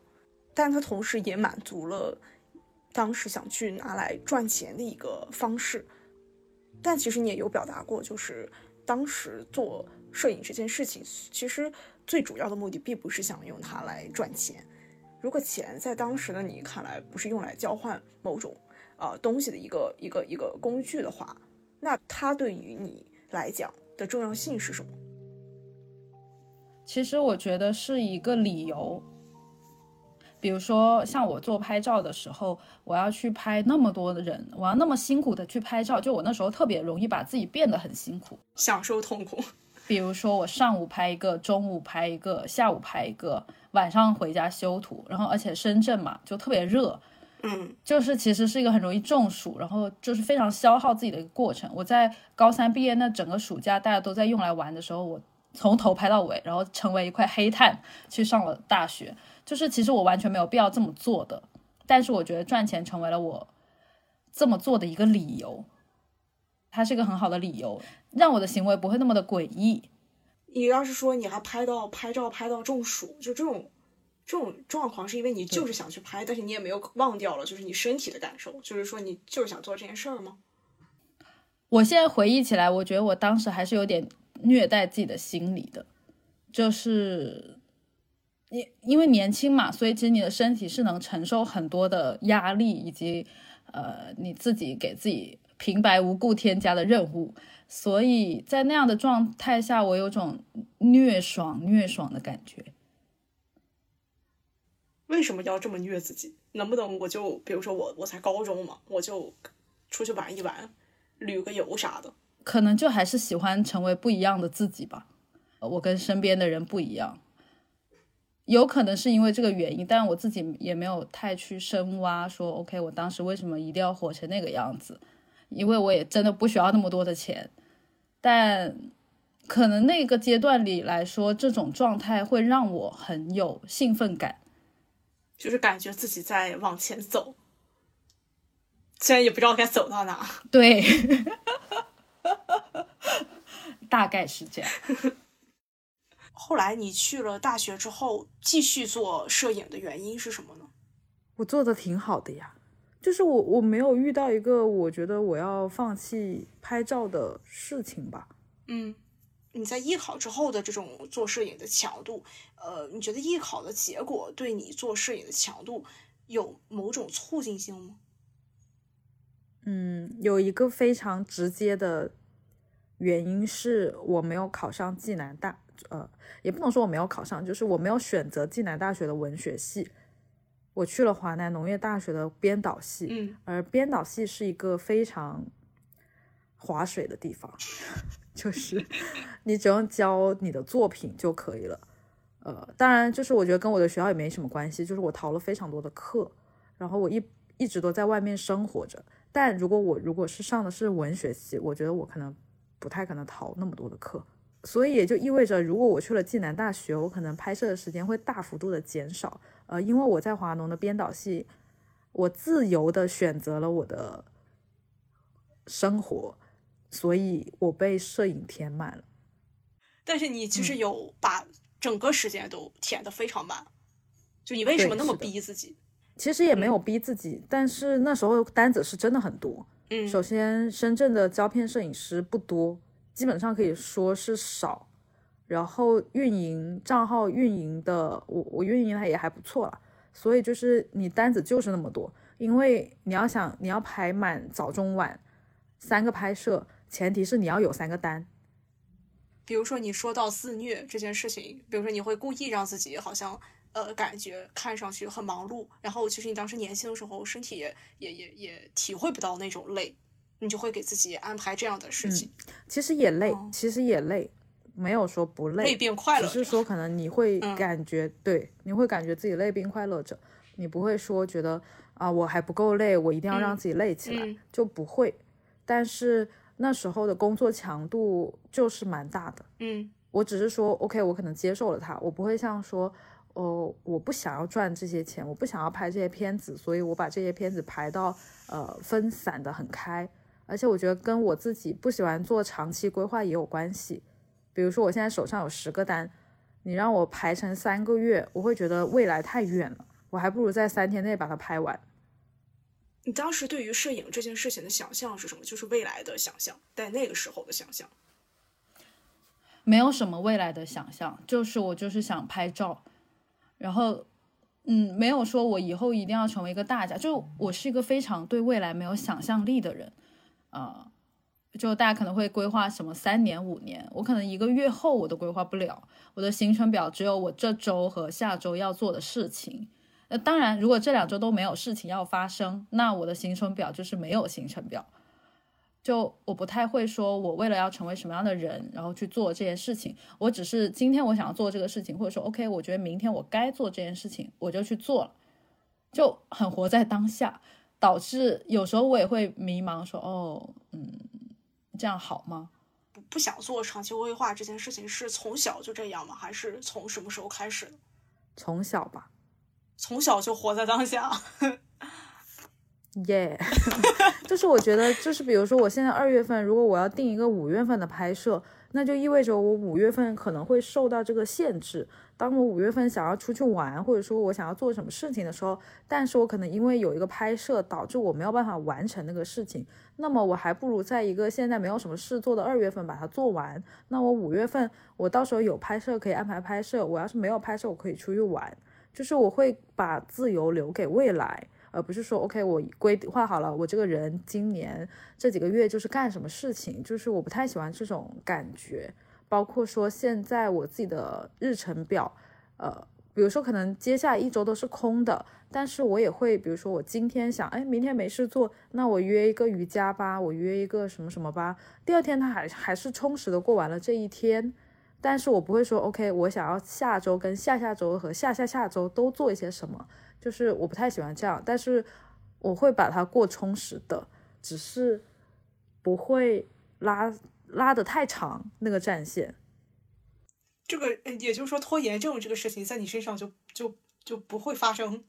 但它同时也满足了当时想去拿来赚钱的一个方式。但其实你也有表达过，就是当时做摄影这件事情，其实最主要的目的并不是想用它来赚钱。如果钱在当时的你看来不是用来交换某种呃东西的一个一个一个工具的话，那它对于你来讲。的重要性是什么？
其实我觉得是一个理由。比如说，像我做拍照的时候，我要去拍那么多的人，我要那么辛苦的去拍照，就我那时候特别容易把自己变得很辛苦，
享受痛苦。
比如说，我上午拍一个，中午拍一个，下午拍一个，晚上回家修图，然后而且深圳嘛，就特别热。
嗯，
就是其实是一个很容易中暑，然后就是非常消耗自己的一个过程。我在高三毕业那整个暑假，大家都在用来玩的时候，我从头拍到尾，然后成为一块黑炭去上了大学。就是其实我完全没有必要这么做的，但是我觉得赚钱成为了我这么做的一个理由，它是一个很好的理由，让我的行为不会那么的诡异。
你要是说你还拍到拍照拍到中暑，就这种。这种状况是因为你就是想去拍，但是你也没有忘掉了，就是你身体的感受，就是说你就是想做这件事儿吗？
我现在回忆起来，我觉得我当时还是有点虐待自己的心理的，就是因因为年轻嘛，所以其实你的身体是能承受很多的压力，以及呃你自己给自己平白无故添加的任务，所以在那样的状态下，我有种虐爽虐爽的感觉。
为什么要这么虐自己？能不能我就比如说我我才高中嘛，我就出去玩一玩，旅个游啥的。
可能就还是喜欢成为不一样的自己吧。我跟身边的人不一样，有可能是因为这个原因，但我自己也没有太去深挖。说 OK，我当时为什么一定要活成那个样子？因为我也真的不需要那么多的钱。但可能那个阶段里来说，这种状态会让我很有兴奋感。
就是感觉自己在往前走，虽然也不知道该走到哪。
对，大概是这样。
后来你去了大学之后，继续做摄影的原因是什么呢？
我做的挺好的呀，就是我我没有遇到一个我觉得我要放弃拍照的事情吧。
嗯，你在艺考之后的这种做摄影的强度，呃，你觉得艺考的结果对你做摄影的强度有某种促进性吗？
嗯，有一个非常直接的原因是我没有考上暨南大，呃，也不能说我没有考上，就是我没有选择暨南大学的文学系，我去了华南农业大学的编导系，
嗯，
而编导系是一个非常划水的地方，就是你只用交你的作品就可以了，呃，当然就是我觉得跟我的学校也没什么关系，就是我逃了非常多的课，然后我一一直都在外面生活着。但如果我如果是上的是文学系，我觉得我可能不太可能逃那么多的课，所以也就意味着，如果我去了暨南大学，我可能拍摄的时间会大幅度的减少。呃，因为我在华农的编导系，我自由的选择了我的生活，所以我被摄影填满了。
但是你其实有把整个时间都填的非常满，就你为什么那么逼自己？
其实也没有逼自己，但是那时候单子是真的很多。
嗯，
首先深圳的胶片摄影师不多，基本上可以说是少。然后运营账号运营的，我我运营的也还不错了。所以就是你单子就是那么多，因为你要想你要排满早中晚三个拍摄，前提是你要有三个单。
比如说你说到自虐这件事情，比如说你会故意让自己好像。呃，感觉看上去很忙碌，然后其实你当时年轻的时候，身体也也也也体会不到那种累，你就会给自己安排这样的事情。
其实也累，其实也累，没有说不累，
累并快乐，
只是说可能你会感觉对，你会感觉自己累并快乐着，你不会说觉得啊我还不够累，我一定要让自己累起来，就不会。但是那时候的工作强度就是蛮大的，
嗯，
我只是说 OK，我可能接受了它，我不会像说。哦，我不想要赚这些钱，我不想要拍这些片子，所以我把这些片子排到呃分散的很开，而且我觉得跟我自己不喜欢做长期规划也有关系。比如说我现在手上有十个单，你让我排成三个月，我会觉得未来太远了，我还不如在三天内把它拍完。
你当时对于摄影这件事情的想象是什么？就是未来的想象，在那个时候的想象，
没有什么未来的想象，就是我就是想拍照。然后，嗯，没有说我以后一定要成为一个大家，就我是一个非常对未来没有想象力的人，啊，就大家可能会规划什么三年五年，我可能一个月后我都规划不了，我的行程表只有我这周和下周要做的事情。那当然，如果这两周都没有事情要发生，那我的行程表就是没有行程表。就我不太会说，我为了要成为什么样的人，然后去做这件事情。我只是今天我想要做这个事情，或者说 OK，我觉得明天我该做这件事情，我就去做了，就很活在当下。导致有时候我也会迷茫，说哦，嗯，这样好吗？
不不想做长期规划这件事情，是从小就这样吗？还是从什么时候开始的？
从小吧，
从小就活在当下。
耶，就是我觉得，就是比如说，我现在二月份，如果我要定一个五月份的拍摄，那就意味着我五月份可能会受到这个限制。当我五月份想要出去玩，或者说我想要做什么事情的时候，但是我可能因为有一个拍摄，导致我没有办法完成那个事情。那么我还不如在一个现在没有什么事做的二月份把它做完。那我五月份，我到时候有拍摄可以安排拍摄；我要是没有拍摄，我可以出去玩。就是我会把自由留给未来。而不是说，OK，我规划好了，我这个人今年这几个月就是干什么事情，就是我不太喜欢这种感觉。包括说现在我自己的日程表，呃，比如说可能接下来一周都是空的，但是我也会，比如说我今天想，哎，明天没事做，那我约一个瑜伽吧，我约一个什么什么吧，第二天他还还是充实的过完了这一天，但是我不会说，OK，我想要下周跟下下周和下下下周都做一些什么。就是我不太喜欢这样，但是我会把它过充实的，只是不会拉拉的太长那个战线。
这个也就是说，拖延症这个事情在你身上就就就不会发生。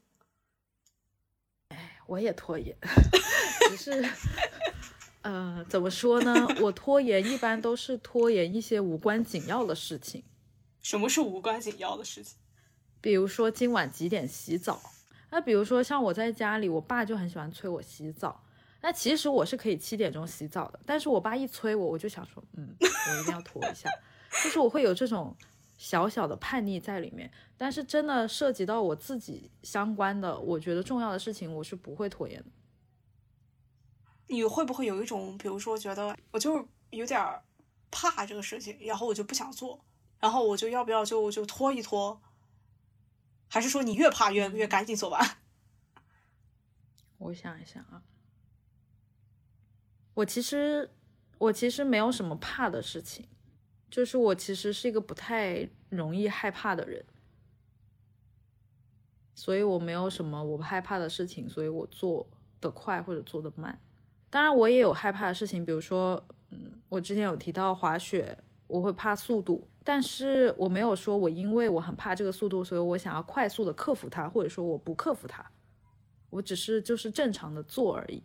哎，我也拖延，只是 呃，怎么说呢？我拖延一般都是拖延一些无关紧要的事情。
什么是无关紧要的事情？
比如说今晚几点洗澡？那比如说像我在家里，我爸就很喜欢催我洗澡。那其实我是可以七点钟洗澡的，但是我爸一催我，我就想说，嗯，我一定要拖一下，就是我会有这种小小的叛逆在里面。但是真的涉及到我自己相关的，我觉得重要的事情，我是不会拖延的。
你会不会有一种，比如说觉得我就是有点怕这个事情，然后我就不想做，然后我就要不要就就拖一拖？还是说你越怕越越赶紧做完？
我想一想啊。我其实，我其实没有什么怕的事情，就是我其实是一个不太容易害怕的人，所以我没有什么我不害怕的事情，所以我做的快或者做的慢。当然，我也有害怕的事情，比如说，嗯，我之前有提到滑雪，我会怕速度，但是我没有说我因为我很怕这个速度，所以我想要快速的克服它，或者说我不克服它，我只是就是正常的做而已。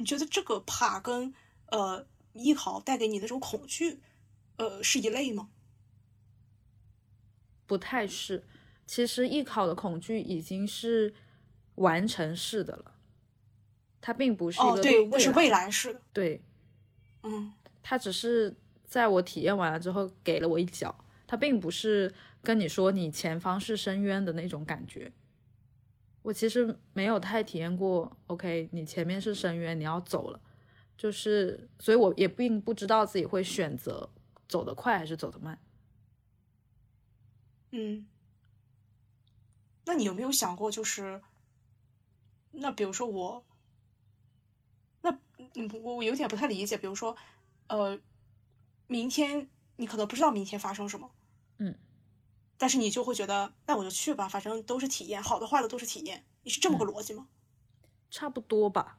你觉得这个怕跟呃艺考带给你的这种恐惧，呃是一类吗？
不太是，其实艺考的恐惧已经是完成式的了，它并不是一个
对，是未
来
式的。
对，
嗯，
它只是在我体验完了之后给了我一脚，它并不是跟你说你前方是深渊的那种感觉。我其实没有太体验过，OK，你前面是深渊，你要走了，就是，所以我也并不知道自己会选择走得快还是走得慢。
嗯，那你有没有想过，就是，那比如说我，那嗯，我我有点不太理解，比如说，呃，明天你可能不知道明天发生什么，
嗯。
但是你就会觉得，那我就去吧，反正都是体验，好的坏的都是体验。你是这么个逻辑吗？
差不多吧。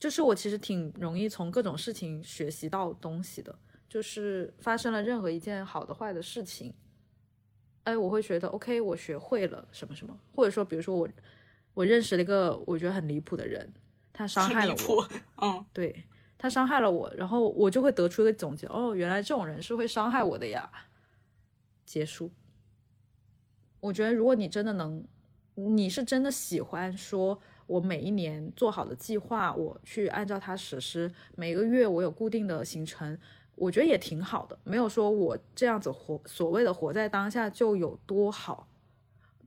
就是我其实挺容易从各种事情学习到东西的。就是发生了任何一件好的坏的事情，哎，我会觉得 OK，我学会了什么什么，或者说，比如说我我认识了一个我觉得很离谱的人，他伤害了我，
嗯，
对他伤害了我，然后我就会得出一个总结，哦，原来这种人是会伤害我的呀。结束。我觉得，如果你真的能，你是真的喜欢说，我每一年做好的计划，我去按照它实施，每个月我有固定的行程，我觉得也挺好的。没有说我这样子活，所谓的活在当下就有多好。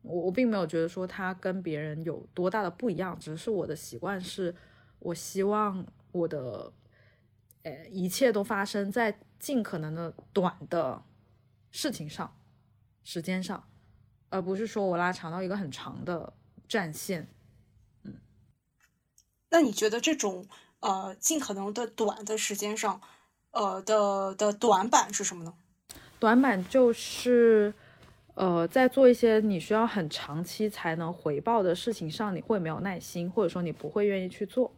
我我并没有觉得说他跟别人有多大的不一样，只是我的习惯是，我希望我的，呃，一切都发生在尽可能的短的。事情上，时间上，而不是说我拉长到一个很长的战线。嗯，
那你觉得这种呃尽可能的短的时间上，呃的的短板是什么呢？
短板就是呃在做一些你需要很长期才能回报的事情上，你会没有耐心，或者说你不会愿意去做。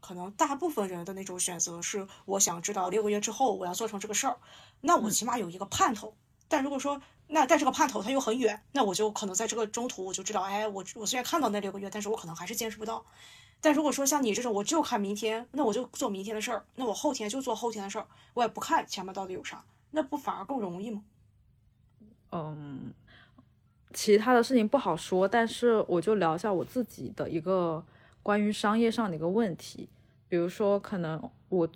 可能大部分人的那种选择是，我想知道六个月之后我要做成这个事儿，那我起码有一个盼头。但如果说那但这个盼头它又很远，那我就可能在这个中途我就知道，哎，我我虽然看到那六个月，但是我可能还是坚持不到。但如果说像你这种，我就看明天，那我就做明天的事儿，那我后天就做后天的事儿，我也不看前面到底有啥，那不反而更容易吗？
嗯，其他的事情不好说，但是我就聊一下我自己的一个。关于商业上的一个问题，比如说，可能我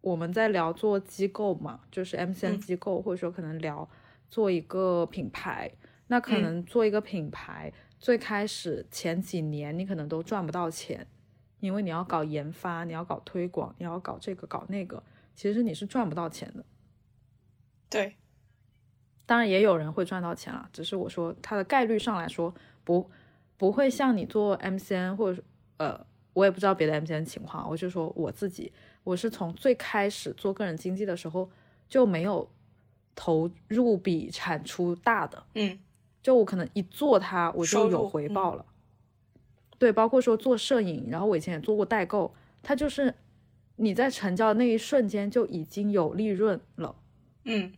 我们在聊做机构嘛，就是 MCN 机构，或者说可能聊做一个品牌，那可能做一个品牌，最开始前几年你可能都赚不到钱，因为你要搞研发，你要搞推广，你要搞这个搞那个，其实你是赚不到钱的。
对，
当然也有人会赚到钱了，只是我说它的概率上来说，不不会像你做 MCN 或者。呃，我也不知道别的 M C N 情况，我就说我自己，我是从最开始做个人经济的时候就没有投入比产出大的，
嗯，
就我可能一做它我就有回报了，对，包括说做摄影，然后我以前也做过代购，它就是你在成交的那一瞬间就已经有利润了，
嗯。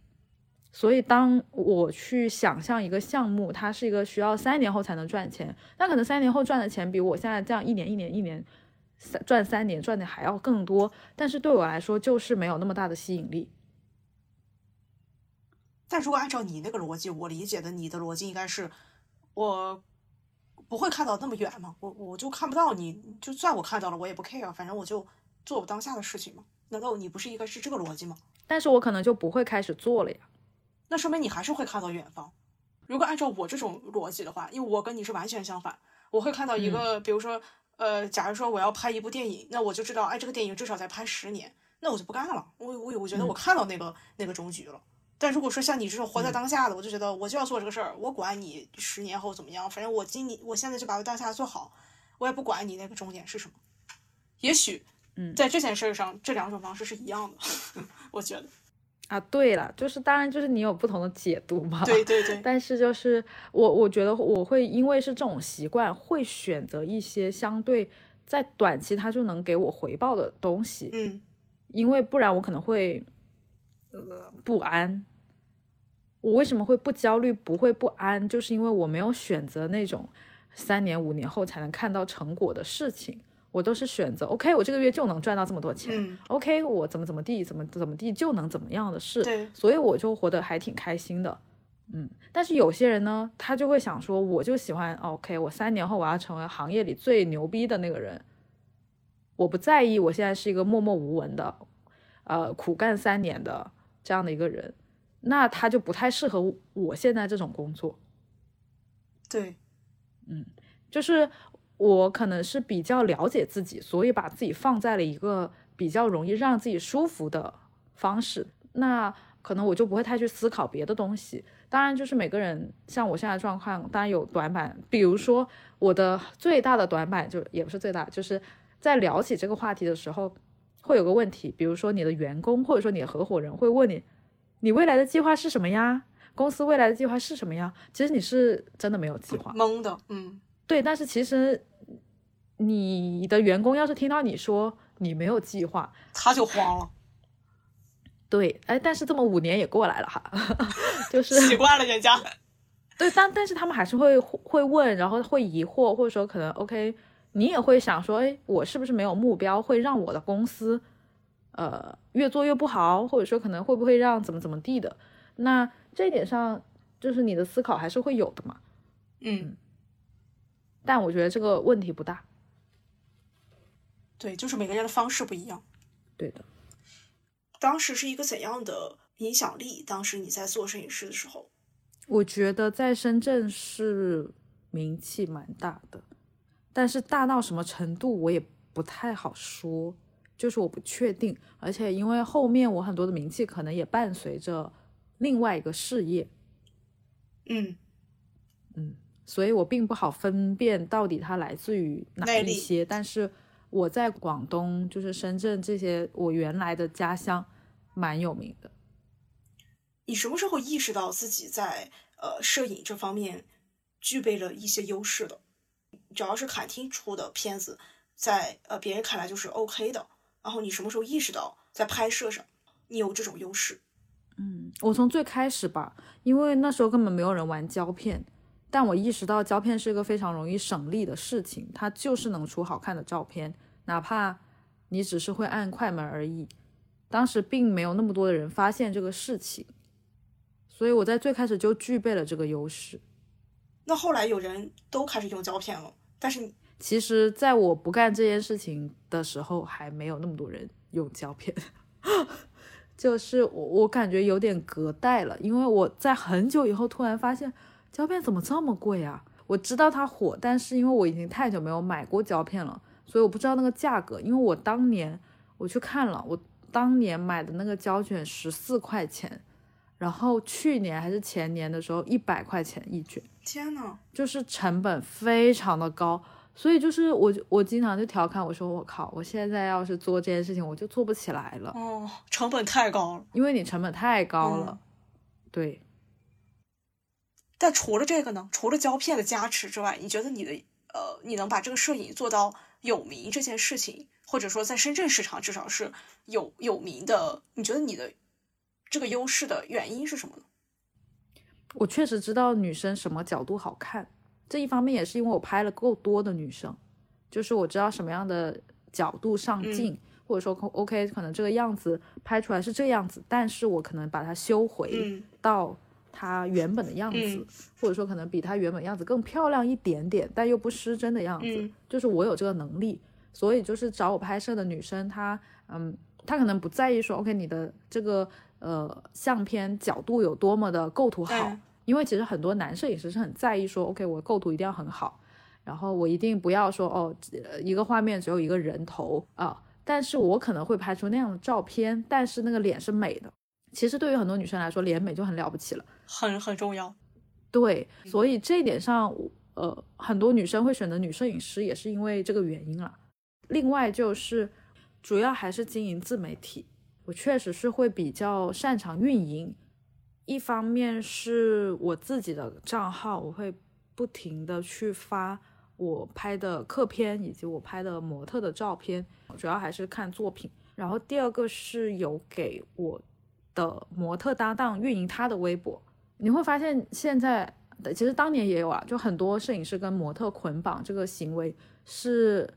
所以，当我去想象一个项目，它是一个需要三年后才能赚钱，那可能三年后赚的钱比我现在这样一年一年一年三赚三年赚的还要更多，但是对我来说就是没有那么大的吸引力。
但如果按照你那个逻辑，我理解的你的逻辑应该是，我不会看到那么远嘛，我我就看不到你，就算我看到了，我也不 care，反正我就做我当下的事情嘛。难道你不是应该是这个逻辑吗？
但是我可能就不会开始做了呀。
那说明你还是会看到远方。如果按照我这种逻辑的话，因为我跟你是完全相反，我会看到一个，比如说，呃，假如说我要拍一部电影，那我就知道，哎，这个电影至少得拍十年，那我就不干了。我我我觉得我看到那个那个终局了。但如果说像你这种活在当下的，我就觉得我就要做这个事儿，我管你十年后怎么样，反正我今年我现在就把我当下做好，我也不管你那个终点是什么。也许，
嗯，
在这件事上，这两种方式是一样的，我觉得。
啊，对了，就是当然就是你有不同的解读嘛。
对对对。
但是就是我我觉得我会因为是这种习惯，会选择一些相对在短期它就能给我回报的东西。
嗯。
因为不然我可能会呃不安。我为什么会不焦虑，不会不安？就是因为我没有选择那种三年五年后才能看到成果的事情，我都是选择 OK，我这个月就能赚到这么多钱，OK，我怎么怎么地，怎么怎么地就能怎么样的事，所以我就活得还挺开心的，嗯。但是有些人呢，他就会想说，我就喜欢 OK，我三年后我要成为行业里最牛逼的那个人，我不在意我现在是一个默默无闻的，呃，苦干三年的这样的一个人。那他就不太适合我现在这种工作。
对，
嗯，就是我可能是比较了解自己，所以把自己放在了一个比较容易让自己舒服的方式。那可能我就不会太去思考别的东西。当然，就是每个人像我现在状况，当然有短板。比如说，我的最大的短板就也不是最大，就是在聊起这个话题的时候，会有个问题，比如说你的员工或者说你的合伙人会问你。你未来的计划是什么呀？公司未来的计划是什么呀？其实你是真的没有计划，
懵的，嗯，
对。但是其实你的员工要是听到你说你没有计划，
他就慌了。
对，哎，但是这么五年也过来了哈，就是
习惯了人家。
对，但但是他们还是会会问，然后会疑惑，或者说可能 OK，你也会想说，哎，我是不是没有目标，会让我的公司。呃，越做越不好，或者说可能会不会让怎么怎么地的，那这一点上就是你的思考还是会有的嘛。
嗯，
但我觉得这个问题不大。
对，就是每个人的方式不一样。
对的。
当时是一个怎样的影响力？当时你在做摄影师的时候，
我觉得在深圳是名气蛮大的，但是大到什么程度我也不太好说。就是我不确定，而且因为后面我很多的名气可能也伴随着另外一个事业，
嗯
嗯，所以我并不好分辨到底它来自于哪一些。但是我在广东，就是深圳这些我原来的家乡，蛮有名的。
你什么时候意识到自己在呃摄影这方面具备了一些优势的？只要是侃厅出的片子，在呃别人看来就是 OK 的。然后你什么时候意识到在拍摄上你有这种优势？
嗯，我从最开始吧，因为那时候根本没有人玩胶片，但我意识到胶片是一个非常容易省力的事情，它就是能出好看的照片，哪怕你只是会按快门而已。当时并没有那么多的人发现这个事情，所以我在最开始就具备了这个优势。
那后来有人都开始用胶片了，但是。
其实，在我不干这件事情的时候，还没有那么多人用胶片，就是我我感觉有点隔代了，因为我在很久以后突然发现胶片怎么这么贵啊！我知道它火，但是因为我已经太久没有买过胶片了，所以我不知道那个价格。因为我当年我去看了，我当年买的那个胶卷十四块钱，然后去年还是前年的时候一百块钱一卷，
天呐，
就是成本非常的高。所以就是我，我经常就调侃我说：“我靠，我现在要是做这件事情，我就做不起来了。”
哦，成本太高了，
因为你成本太高了。对。
但除了这个呢？除了胶片的加持之外，你觉得你的呃，你能把这个摄影做到有名这件事情，或者说在深圳市场至少是有有名的，你觉得你的这个优势的原因是什么呢？
我确实知道女生什么角度好看。这一方面也是因为我拍了够多的女生，就是我知道什么样的角度上镜或者说 OK，可能这个样子拍出来是这样子，但是我可能把它修回到它原本的样子，或者说可能比它原本样子更漂亮一点点，但又不失真的样子，就是我有这个能力。所以就是找我拍摄的女生，她嗯，她可能不在意说 OK 你的这个呃相片角度有多么的构图好，因为其实很多男摄影师是很在意说 OK 我构图一定要很好，然后我一定不要说哦一个画面只有一个人头啊，但是我可能会拍出那样的照片，但是那个脸是美的。其实对于很多女生来说，脸美就很了不起了，
很很重要。
对，所以这一点上，呃，很多女生会选择女摄影师，也是因为这个原因了。另外就是，主要还是经营自媒体，我确实是会比较擅长运营。一方面是我自己的账号，我会不停的去发我拍的客片以及我拍的模特的照片，主要还是看作品。然后第二个是有给我的模特搭档运营他的微博。你会发现现在，其实当年也有啊，就很多摄影师跟模特捆绑这个行为是。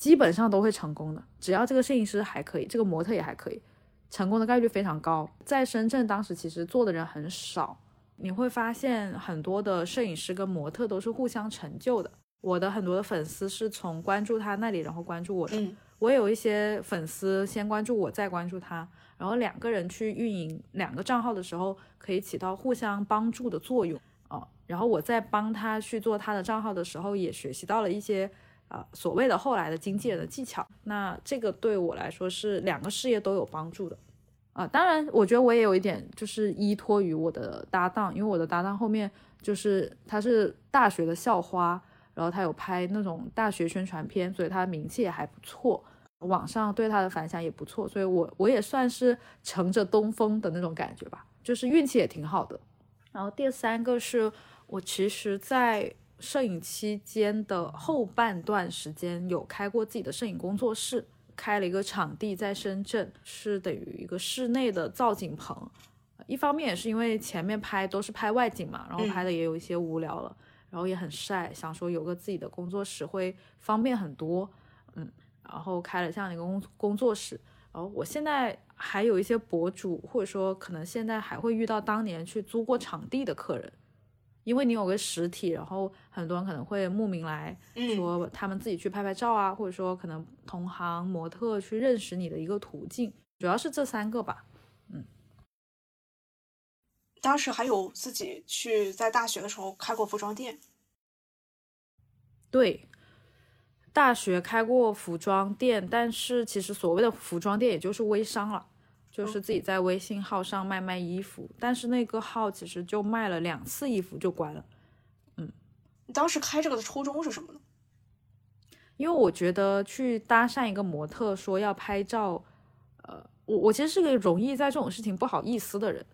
基本上都会成功的，只要这个摄影师还可以，这个模特也还可以，成功的概率非常高。在深圳当时其实做的人很少，你会发现很多的摄影师跟模特都是互相成就的。我的很多的粉丝是从关注他那里，然后关注我的。我有一些粉丝先关注我，再关注他，然后两个人去运营两个账号的时候，可以起到互相帮助的作用啊。然后我在帮他去做他的账号的时候，也学习到了一些。啊，所谓的后来的经纪人的技巧，那这个对我来说是两个事业都有帮助的啊。当然，我觉得我也有一点就是依托于我的搭档，因为我的搭档后面就是他是大学的校花，然后他有拍那种大学宣传片，所以他名气也还不错，网上对他的反响也不错，所以我我也算是乘着东风的那种感觉吧，就是运气也挺好的。然后第三个是我其实，在。摄影期间的后半段时间，有开过自己的摄影工作室，开了一个场地在深圳，是等于一个室内的造景棚。一方面也是因为前面拍都是拍外景嘛，然后拍的也有一些无聊了，然后也很晒，想说有个自己的工作室会方便很多，嗯，然后开了这样的一个工工作室。然后我现在还有一些博主，或者说可能现在还会遇到当年去租过场地的客人。因为你有个实体，然后很多人可能会慕名来说他们自己去拍拍照啊，或者说可能同行模特去认识你的一个途径，主要是这三个吧。嗯，
当时还有自己去在大学的时候开过服装店。
对，大学开过服装店，但是其实所谓的服装店也就是微商了。就是自己在微信号上卖卖衣服，但是那个号其实就卖了两次衣服就关了。嗯，
你当时开这个的初衷是什么呢？
因为我觉得去搭讪一个模特说要拍照，呃，我我其实是个容易在这种事情不好意思的人。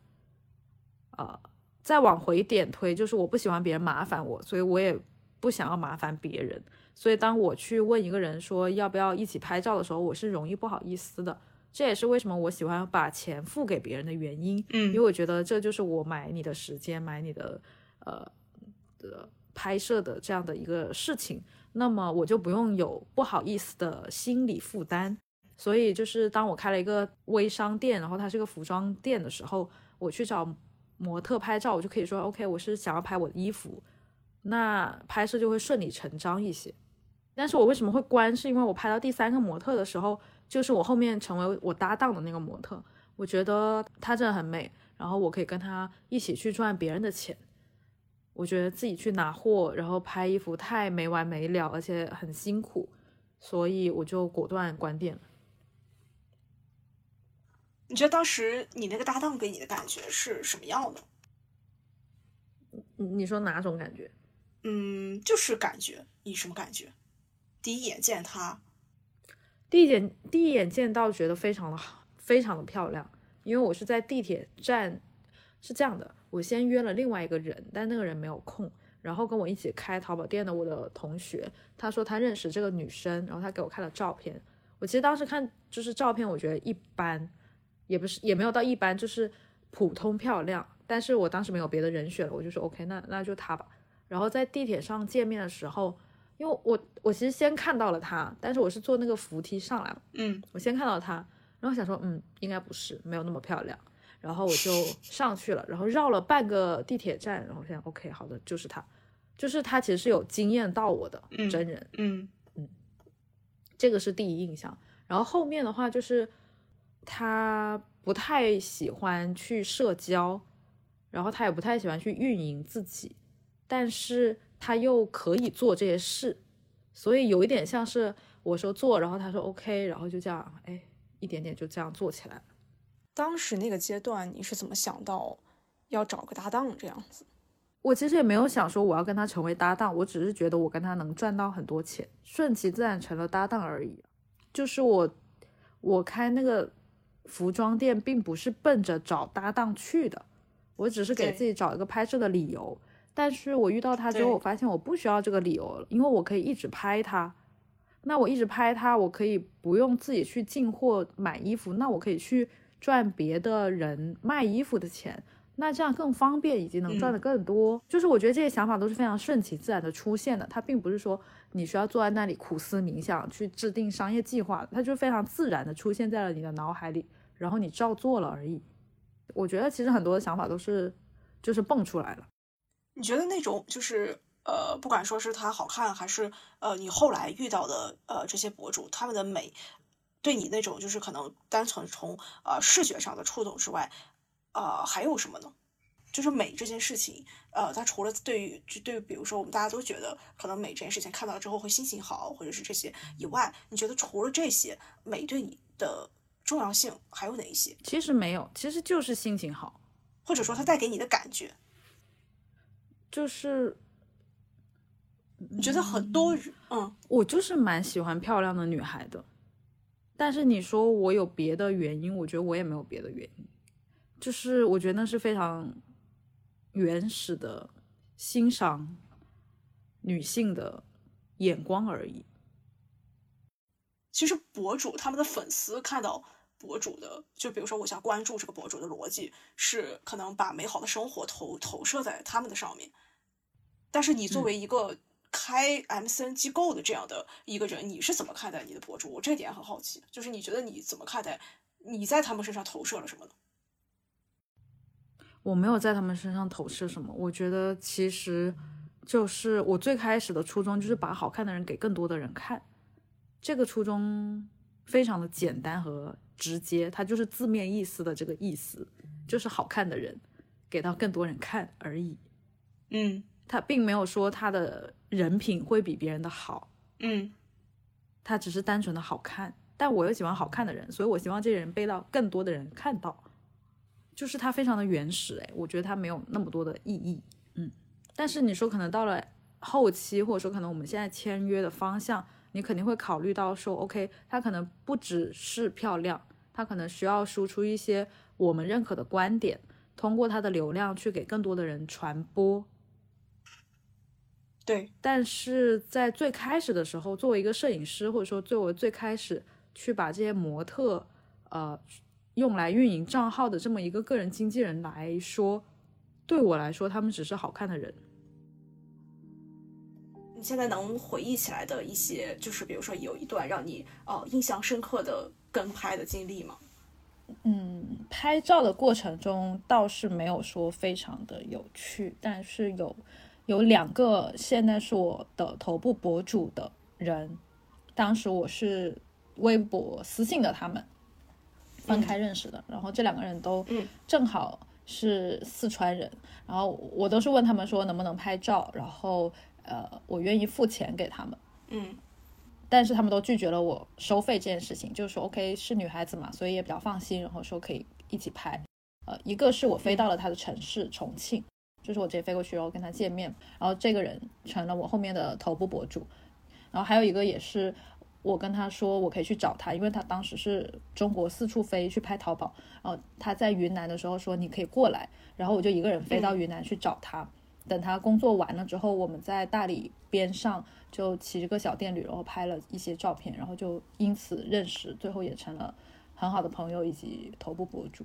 呃，再往回点推，就是我不喜欢别人麻烦我，所以我也不想要麻烦别人。所以当我去问一个人说要不要一起拍照的时候，我是容易不好意思的。这也是为什么我喜欢把钱付给别人的原因，嗯，因为我觉得这就是我买你的时间，买你的呃的拍摄的这样的一个事情，那么我就不用有不好意思的心理负担。所以就是当我开了一个微商店，然后它是个服装店的时候，我去找模特拍照，我就可以说 OK，我是想要拍我的衣服，那拍摄就会顺理成章一些。但是我为什么会关？是因为我拍到第三个模特的时候。就是我后面成为我搭档的那个模特，我觉得她真的很美，然后我可以跟她一起去赚别人的钱。我觉得自己去拿货，然后拍衣服太没完没了，而且很辛苦，所以我就果断关店了。
你觉得当时你那个搭档给你的感觉是什么样的？
你说哪种感觉？
嗯，就是感觉，你什么感觉？第一眼见他。
第一眼第一眼见到觉得非常的好，非常的漂亮。因为我是在地铁站，是这样的，我先约了另外一个人，但那个人没有空。然后跟我一起开淘宝店的我的同学，他说他认识这个女生，然后他给我看了照片。我其实当时看就是照片，我觉得一般，也不是也没有到一般，就是普通漂亮。但是我当时没有别的人选了，我就说 OK，那那就他吧。然后在地铁上见面的时候。因为我我其实先看到了他，但是我是坐那个扶梯上来了，
嗯。
我先看到他，然后想说，嗯，应该不是，没有那么漂亮，然后我就 上去了，然后绕了半个地铁站，然后现在 OK 好的就是他，就是他其实是有惊艳到我的
嗯
真人，
嗯。
这个是第一印象。然后后面的话就是他不太喜欢去社交，然后他也不太喜欢去运营自己，但是他又可以做这些事，所以有一点像是我说做，然后他说 OK，然后就这样，哎，一点点就这样做起来了。
当时那个阶段你是怎么想到要找个搭档这样子？
我其实也没有想说我要跟他成为搭档，我只是觉得我跟他能赚到很多钱，顺其自然成了搭档而已。就是我，我开那个服装店，并不是奔着找搭档去的，我只是给自己找一个拍摄的理由。但是我遇到他之后，我发现我不需要这个理由了，因为我可以一直拍他。那我一直拍他，我可以不用自己去进货买衣服，那我可以去赚别的人卖衣服的钱。那这样更方便，以及能赚的更多。就是我觉得这些想法都是非常顺其自然的出现的，它并不是说你需要坐在那里苦思冥想去制定商业计划，它就非常自然的出现在了你的脑海里，然后你照做了而已。我觉得其实很多的想法都是就是蹦出来了。
你觉得那种就是呃，不管说是它好看，还是呃你后来遇到的呃这些博主，他们的美，对你那种就是可能单纯从呃视觉上的触动之外，呃还有什么呢？就是美这件事情，呃，它除了对于就对于比如说我们大家都觉得可能美这件事情看到之后会心情好，或者是这些以外，你觉得除了这些，美对你的重要性还有哪一些？
其实没有，其实就是心情好，
或者说它带给你的感觉？
就是
你觉得很多人，嗯
我就是蛮喜欢漂亮的女孩的，但是你说我有别的原因，我觉得我也没有别的原因，就是我觉得那是非常原始的欣赏女性的眼光而已。
其实博主他们的粉丝看到博主的，就比如说我想关注这个博主的逻辑是可能把美好的生活投投射在他们的上面，但是你作
嗯
为一个开 MCN 机构的这样的一个人，你是怎么看待你的博主？我这点很好奇，就是你觉得你怎么看待你在他们身上投射了什么呢？
我没有在他们身上投射什么，我觉得其实就是我最开始的初衷就是把好看的人给更多的人看，这个初衷非常的简单和直接，它就是字面意思的这个意思，就是好看的人给到更多人看而已。
嗯
他并没有说他的人品会比别人的好，
嗯
他只是单纯的好看。但我又喜欢好看的人，所以我希望这些人被到更多的人看到。就是它非常的原始，哎，我觉得它没有那么多的意义，嗯。但是你说可能到了后期，或者说可能我们现在签约的方向，你肯定会考虑到说，OK，它可能不只是漂亮，它可能需要输出一些我们认可的观点，通过它的流量去给更多的人传播。
对，
但是在最开始的时候，作为一个摄影师，或者说作为最开始去把这些模特，呃，用来运营账号的这么一个个人经纪人来说，对我来说，他们只是好看的人。
你现在能回忆起来的一些，就是比如说有一段让你呃印象深刻的跟拍的经历吗？
嗯，拍照的过程中倒是没有说非常的有趣，但是有有两个现在是我的头部博主的人，当时我是微博私信的他们，分开认识的，然后这两个人都
嗯
正好是四川人，然后我都是问他们说能不能拍照，然后呃我愿意付钱给他们。
嗯
但是他们都拒绝了我收费这件事情，就是说 OK 是女孩子嘛，所以也比较放心，然后说可以一起拍。呃，一个是我飞到了他的城市重庆，就是我直接飞过去，然后跟他见面，然后这个人成了我后面的头部博主。然后还有一个也是我跟他说我可以去找他，因为他当时是中国四处飞去拍淘宝，然后他在云南的时候说你可以过来，然后我就一个人飞到云南去找他。等他工作完了之后，我们在大理边上就骑着个小电驴，然后拍了一些照片，然后就因此认识，最后也成了很好的朋友以及头部博主。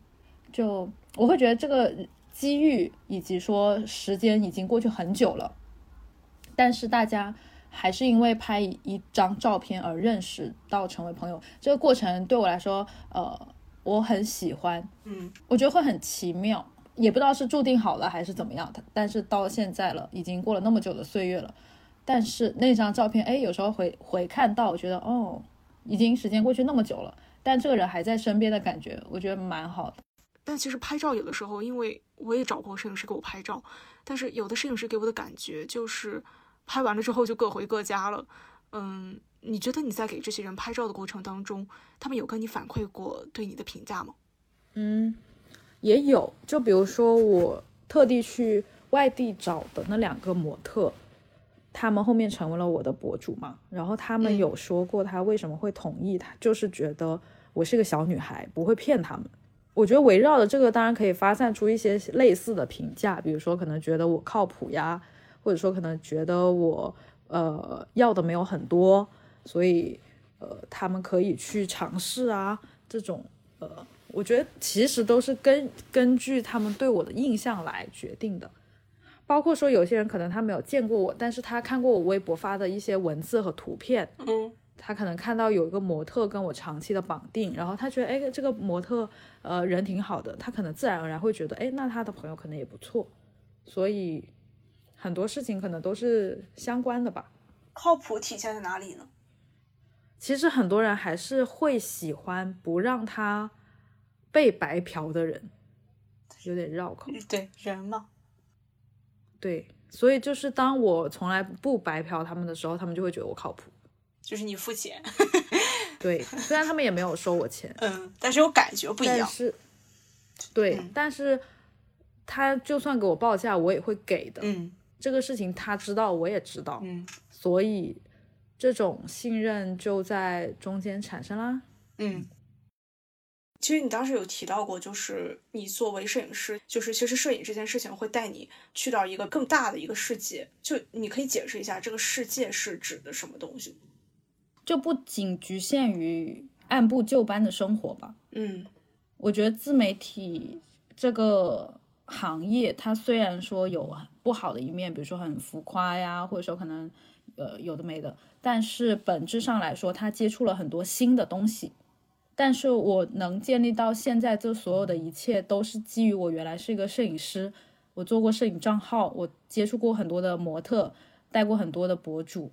就我会觉得这个机遇以及说时间已经过去很久了，但是大家还是因为拍一张照片而认识到成为朋友。这个过程对我来说，呃，我很喜欢，
嗯，
我觉得会很奇妙，也不知道是注定好了还是怎么样。但是到现在了，已经过了那么久的岁月了，但是那张照片，哎，有时候回回看到，我觉得哦，已经时间过去那么久了，但这个人还在身边的感觉，我觉得蛮好的。
但其实拍照有的时候，因为我也找过摄影师给我拍照，但是有的摄影师给我的感觉就是拍完了之后就各回各家了。嗯，你觉得你在给这些人拍照的过程当中，他们有跟你反馈过对你的评价吗？
嗯，也有，就比如说我特地去外地找的那两个模特，他们后面成为了我的博主嘛，然后他们有说过他为什么会同意他，就是觉得我是个小女孩，不会骗他们。我觉得围绕着这个，当然可以发散出一些类似的评价，比如说可能觉得我靠谱呀，或者说可能觉得我呃要的没有很多，所以呃他们可以去尝试啊，这种呃，我觉得其实都是根根据他们对我的印象来决定的，包括说有些人可能他没有见过我，但是他看过我微博发的一些文字和图片，
嗯。
他可能看到有一个模特跟我长期的绑定，然后他觉得，哎，这个模特，呃，人挺好的，他可能自然而然会觉得，哎，那他的朋友可能也不错，所以很多事情可能都是相关的吧。
靠谱体现在哪里呢？
其实很多人还是会喜欢不让他被白嫖的人，有点绕口。
对，人嘛。
对，所以就是当我从来不白嫖他们的时候，他们就会觉得我靠谱。
就是你付钱，
对，虽然他们也没有收我钱，
嗯，但是我感觉不一样。
是，对，
嗯
但是他就算给我报价，我也会给的。
嗯
这个事情他知道，我也知道，
嗯
所以这种信任就在中间产生啦。
嗯。其实你当时有提到过，就是你作为摄影师，就是其实摄影这件事情会带你去到一个更大的一个世界。就你可以解释一下，这个世界是指的什么东西？
就不仅局限于按部就班的生活吧。
嗯
我觉得自媒体这个行业，它虽然说有不好的一面，比如说很浮夸呀，或者说可能呃有的没的，但是本质上来说，它接触了很多新的东西。但是我能建立到现在，这所有的一切都是基于我原来是一个摄影师，我做过摄影账号，我接触过很多的模特，带过很多的博主，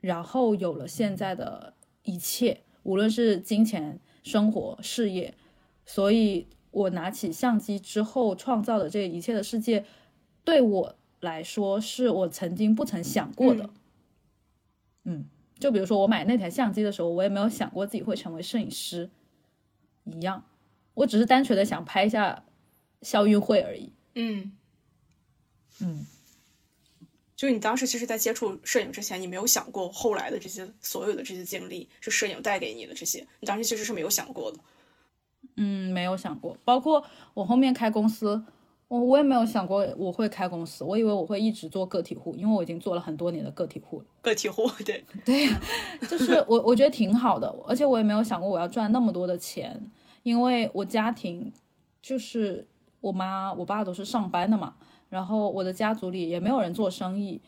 然后有了现在的一切，无论是金钱、生活、事业，所以我拿起相机之后创造的这一切的世界，对我来说是我曾经不曾想过的。嗯，就比如说我买那台相机的时候，我也没有想过自己会成为摄影师，一样，我只是单纯的想拍一下校运会而已。
嗯，
嗯，
就你当时其实，在接触摄影之前，你没有想过后来的这些所有的这些经历是摄影带给你的这些，你当时其实是没有想过的。
嗯，没有想过，包括我后面开公司，我我也没有想过我会开公司，我以为我会一直做个体户，因为我已经做了很多年的个体户了。
个体户，对，
对，就是我我觉得挺好的，而且我也没有想过我要赚那么多的钱，因为我家庭就是我妈我爸都是上班的嘛，然后我的家族里也没有人做生意，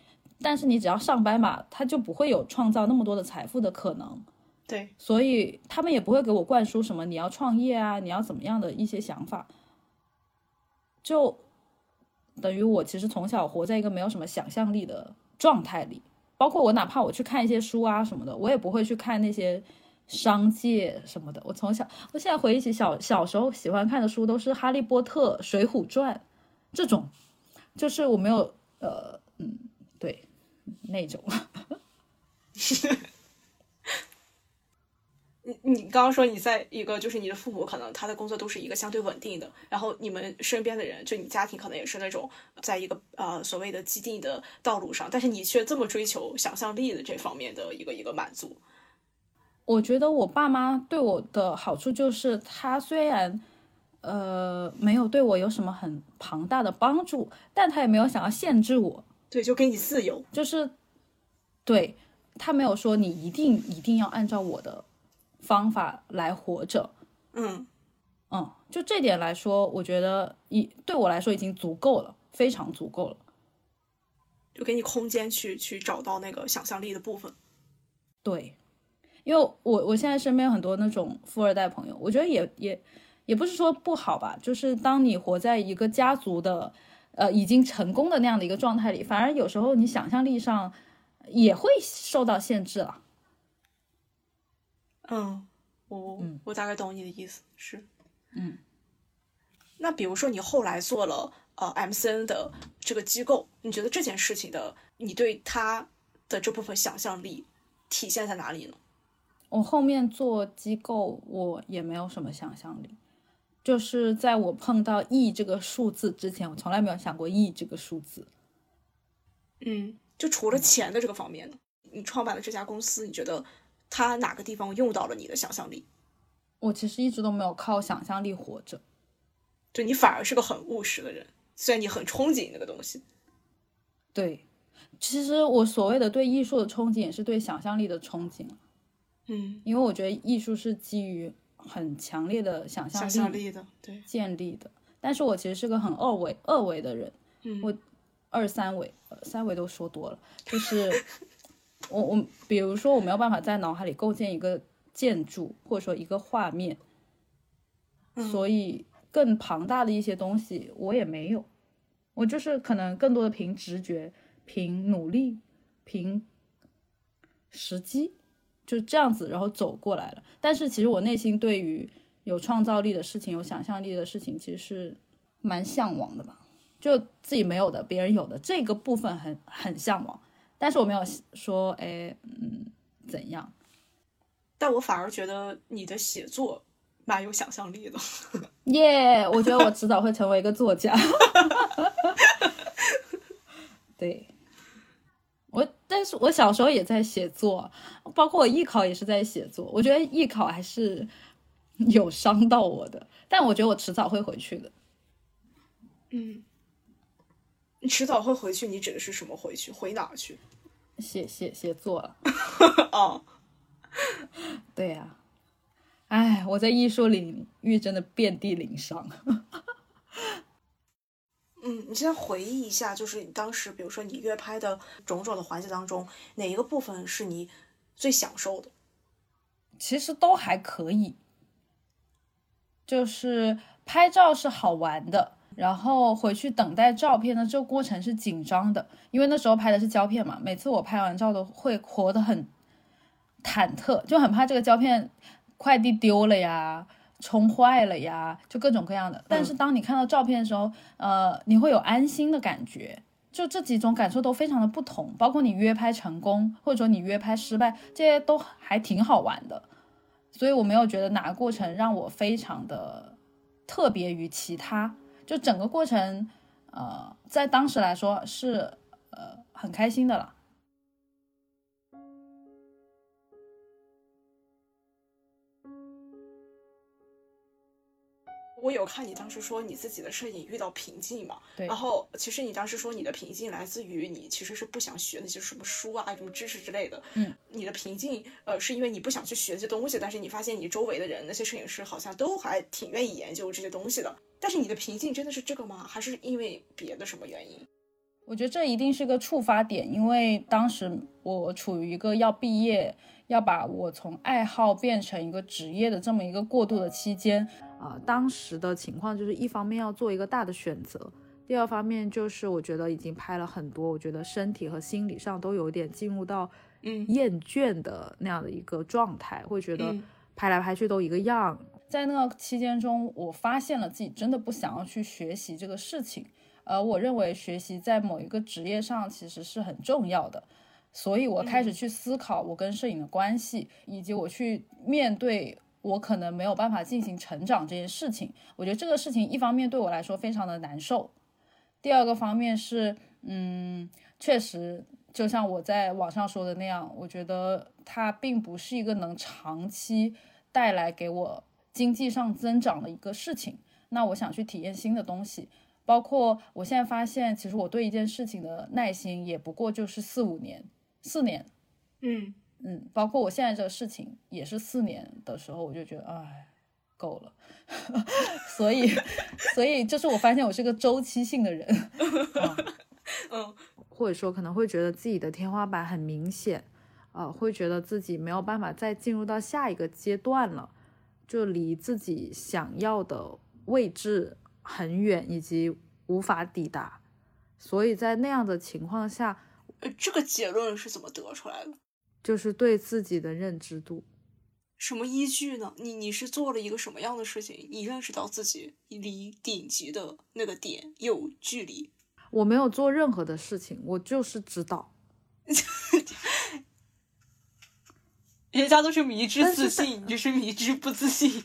但是你只要上班嘛，他就不会有创造那么多的财富的可能。
对，
所以他们也不会给我灌输什么你要创业啊，你要怎么样的一些想法，就等于我其实从小活在一个没有什么想象力的状态里。包括我哪怕我去看一些书啊什么的，我也不会去看那些商界什么的。我从小，我现在回忆起小小时候喜欢看的书，都是《哈利波特》《水浒传》这种，就是我没有呃嗯对那种。
你你刚刚说你在一个就是你的父母可能他的工作都是一个相对稳定的，然后你们身边的人就你家庭可能也是那种在一个呃所谓的既定的道路上，但是你却这么追求想象力的这方面的一个一个满足。
我觉得我爸妈对我的好处就是，他虽然呃没有对我有什么很庞大的帮助，但他也没有想要限制我，
对，就给你自由。
就是对他没有说你一定一定要按照我的方法来活着。
嗯
嗯，就这点来说，我觉得已对我来说已经足够了，非常足够了。
就给你空间去去找到那个想象力的部分。
对，因为我我现在身边很多那种富二代朋友，我觉得也也也不是说不好吧，就是当你活在一个家族的呃已经成功的那样的一个状态里，反而有时候你想象力上也会受到限制了。
嗯，我我大概懂你的意思，是，
嗯。
那比如说你后来做了呃 MCN 的这个机构，你觉得这件事情的你对它的这部分想象力体现在哪里呢？
我后面做机构，我也没有什么想象力，就是在我碰到亿这个数字之前，我从来没有想过亿这个数字。
嗯，就除了钱的这个方面呢，你创办了这家公司，你觉得它哪个地方用到了你的想象力？
我其实一直都没有靠想象力活着。
就你反而是个很务实的人，虽然你很憧憬那个东西。
对，其实我所谓的对艺术的憧憬，也是对想象力的憧憬。
嗯，
因为我觉得艺术是基于很强烈的想象
力的，对，
建立的。但是我其实是个很二维、二维的人。
嗯，
我二三维、三维都说多了，就是我我，比如说我没有办法在脑海里构建一个建筑，或者说一个画面，所以。更庞大的一些东西我也没有，我就是可能更多的凭直觉、凭努力、凭时机，就这样子，然后走过来了。但是其实我内心对于有创造力的事情、有想象力的事情，其实是蛮向往的吧。就自己没有的，别人有的这个部分很很向往，但是我没有说，哎，嗯，怎样？
但我反而觉得你的写作。蛮有想象力的，
耶！我觉得我迟早会成为一个作家。对，我但是我小时候也在写作，包括我艺考也是在写作。我觉得艺考还是有伤到我的，但我觉得我迟早会回去的。
嗯，你迟早会回去，你指的是什么回去？回哪去？
写写写作了。
哦，
对呀。哎，我在艺术领域真的遍地鳞伤。
嗯，你先回忆一下，就是你当时，比如说你约拍的种种的环节当中，哪一个部分是你最享受的？
其实都还可以，就是拍照是好玩的，然后回去等待照片的这个过程是紧张的，因为那时候拍的是胶片嘛，每次我拍完照都会活得很忐忑，就很怕这个胶片。快递丢了呀，冲坏了呀，就各种各样的。但是当你看到照片的时候，呃，你会有安心的感觉。就这几种感受都非常的不同，包括你约拍成功，或者说你约拍失败，这些都还挺好玩的。所以我没有觉得哪个过程让我非常的特别于其他。就整个过程，呃，在当时来说是呃很开心的了。
我有看你当时说你自己的摄影遇到瓶颈嘛？
对。
然后其实你当时说你的瓶颈来自于你其实是不想学那些什么书啊、什么知识之类的。
嗯。
你的瓶颈呃是因为你不想去学这些东西，但是你发现你周围的人那些摄影师好像都还挺愿意研究这些东西的。但是你的瓶颈真的是这个吗？还是因为别的什么原因？
我觉得这一定是个触发点，因为当时我处于一个要毕业。要把我从爱好变成一个职业的这么一个过渡的期间啊，当时的情况就是一方面要做一个大的选择，第二方面就是我觉得已经拍了很多，我觉得身体和心理上都有点进入到
嗯
厌倦的那样的一个状态，会觉得拍来拍去都一个样。在那个期间中，我发现了自己真的不想要去学习这个事情，而我认为学习在某一个职业上其实是很重要的。所以，我开始去思考我跟摄影的关系，以及我去面对我可能没有办法进行成长这件事情。我觉得这个事情一方面对我来说非常的难受，第二个方面是，嗯，确实就像我在网上说的那样，我觉得它并不是一个能长期带来给我经济上增长的一个事情。那我想去体验新的东西，包括我现在发现，其实我对一件事情的耐心也不过就是四五年。四年，
嗯
嗯，包括我现在这个事情也是四年的时候，我就觉得哎，够了，所以 所以就是我发现我是个周期性的人，
嗯，
或者说可能会觉得自己的天花板很明显，呃，会觉得自己没有办法再进入到下一个阶段了，就离自己想要的位置很远，以及无法抵达。所以在那样的情况下，
呃，这个结论是怎么得出来的？
就是对自己的认知度。
什么依据呢？你你是做了一个什么样的事情？你认识到自己离顶级的那个点有距离？
我没有做任何的事情，我就是知道。
人家都是迷之自信，你就是迷之不自信。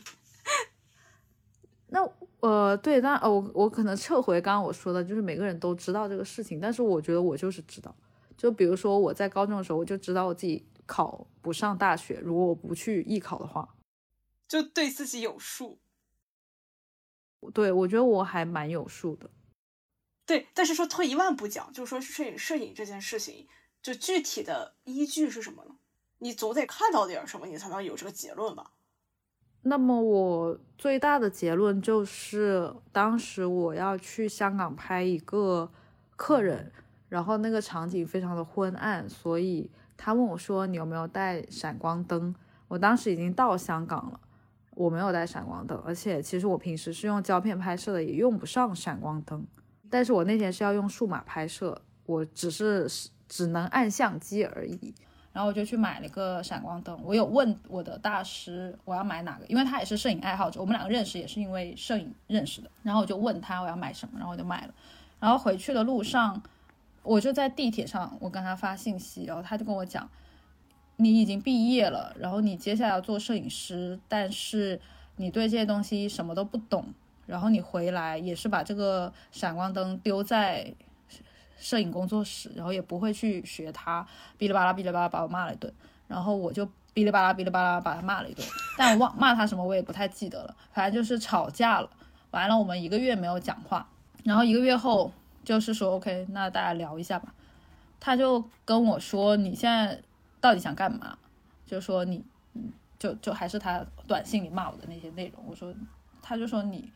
那呃，对，但呃，我我可能撤回刚刚我说的，就是每个人都知道这个事情，但是我觉得我就是知道。就比如说我在高中的时候，我就知道我自己。考不上大学，如果我不去艺考的话，
就对自己有数。
对，我觉得我还蛮有数的。
对，但是说退一万步讲，就是说摄影摄影这件事情，就具体的依据是什么呢？你总得看到点什么，你才能有这个结论吧？
那么我最大的结论就是，当时我要去香港拍一个客人，然后那个场景非常的昏暗，所以。他问我说：“你有没有带闪光灯？”我当时已经到香港了，我没有带闪光灯，而且其实我平时是用胶片拍摄的，也用不上闪光灯。但是我那天是要用数码拍摄，我只是只能按相机而已。然后我就去买了一个闪光灯。我有问我的大师我要买哪个，因为他也是摄影爱好者，我们两个认识也是因为摄影认识的。然后我就问他我要买什么，然后我就买了。然后回去的路上。我就在地铁上，我跟他发信息，然后他就跟我讲，你已经毕业了，然后你接下来要做摄影师，但是你对这些东西什么都不懂，然后你回来也是把这个闪光灯丢在摄影工作室，然后也不会去学他，哔哩吧啦哔哩吧啦把我骂了一顿，然后我就哔哩吧啦哔哩吧啦把他骂了一顿，但我忘骂他什么我也不太记得了，反正就是吵架了，完了我们一个月没有讲话，然后一个月后。就是说，OK，那大家聊一下吧。他就跟我说：“你现在到底想干嘛？”就说你，就就还是他短信里骂我的那些内容。我说，他就说你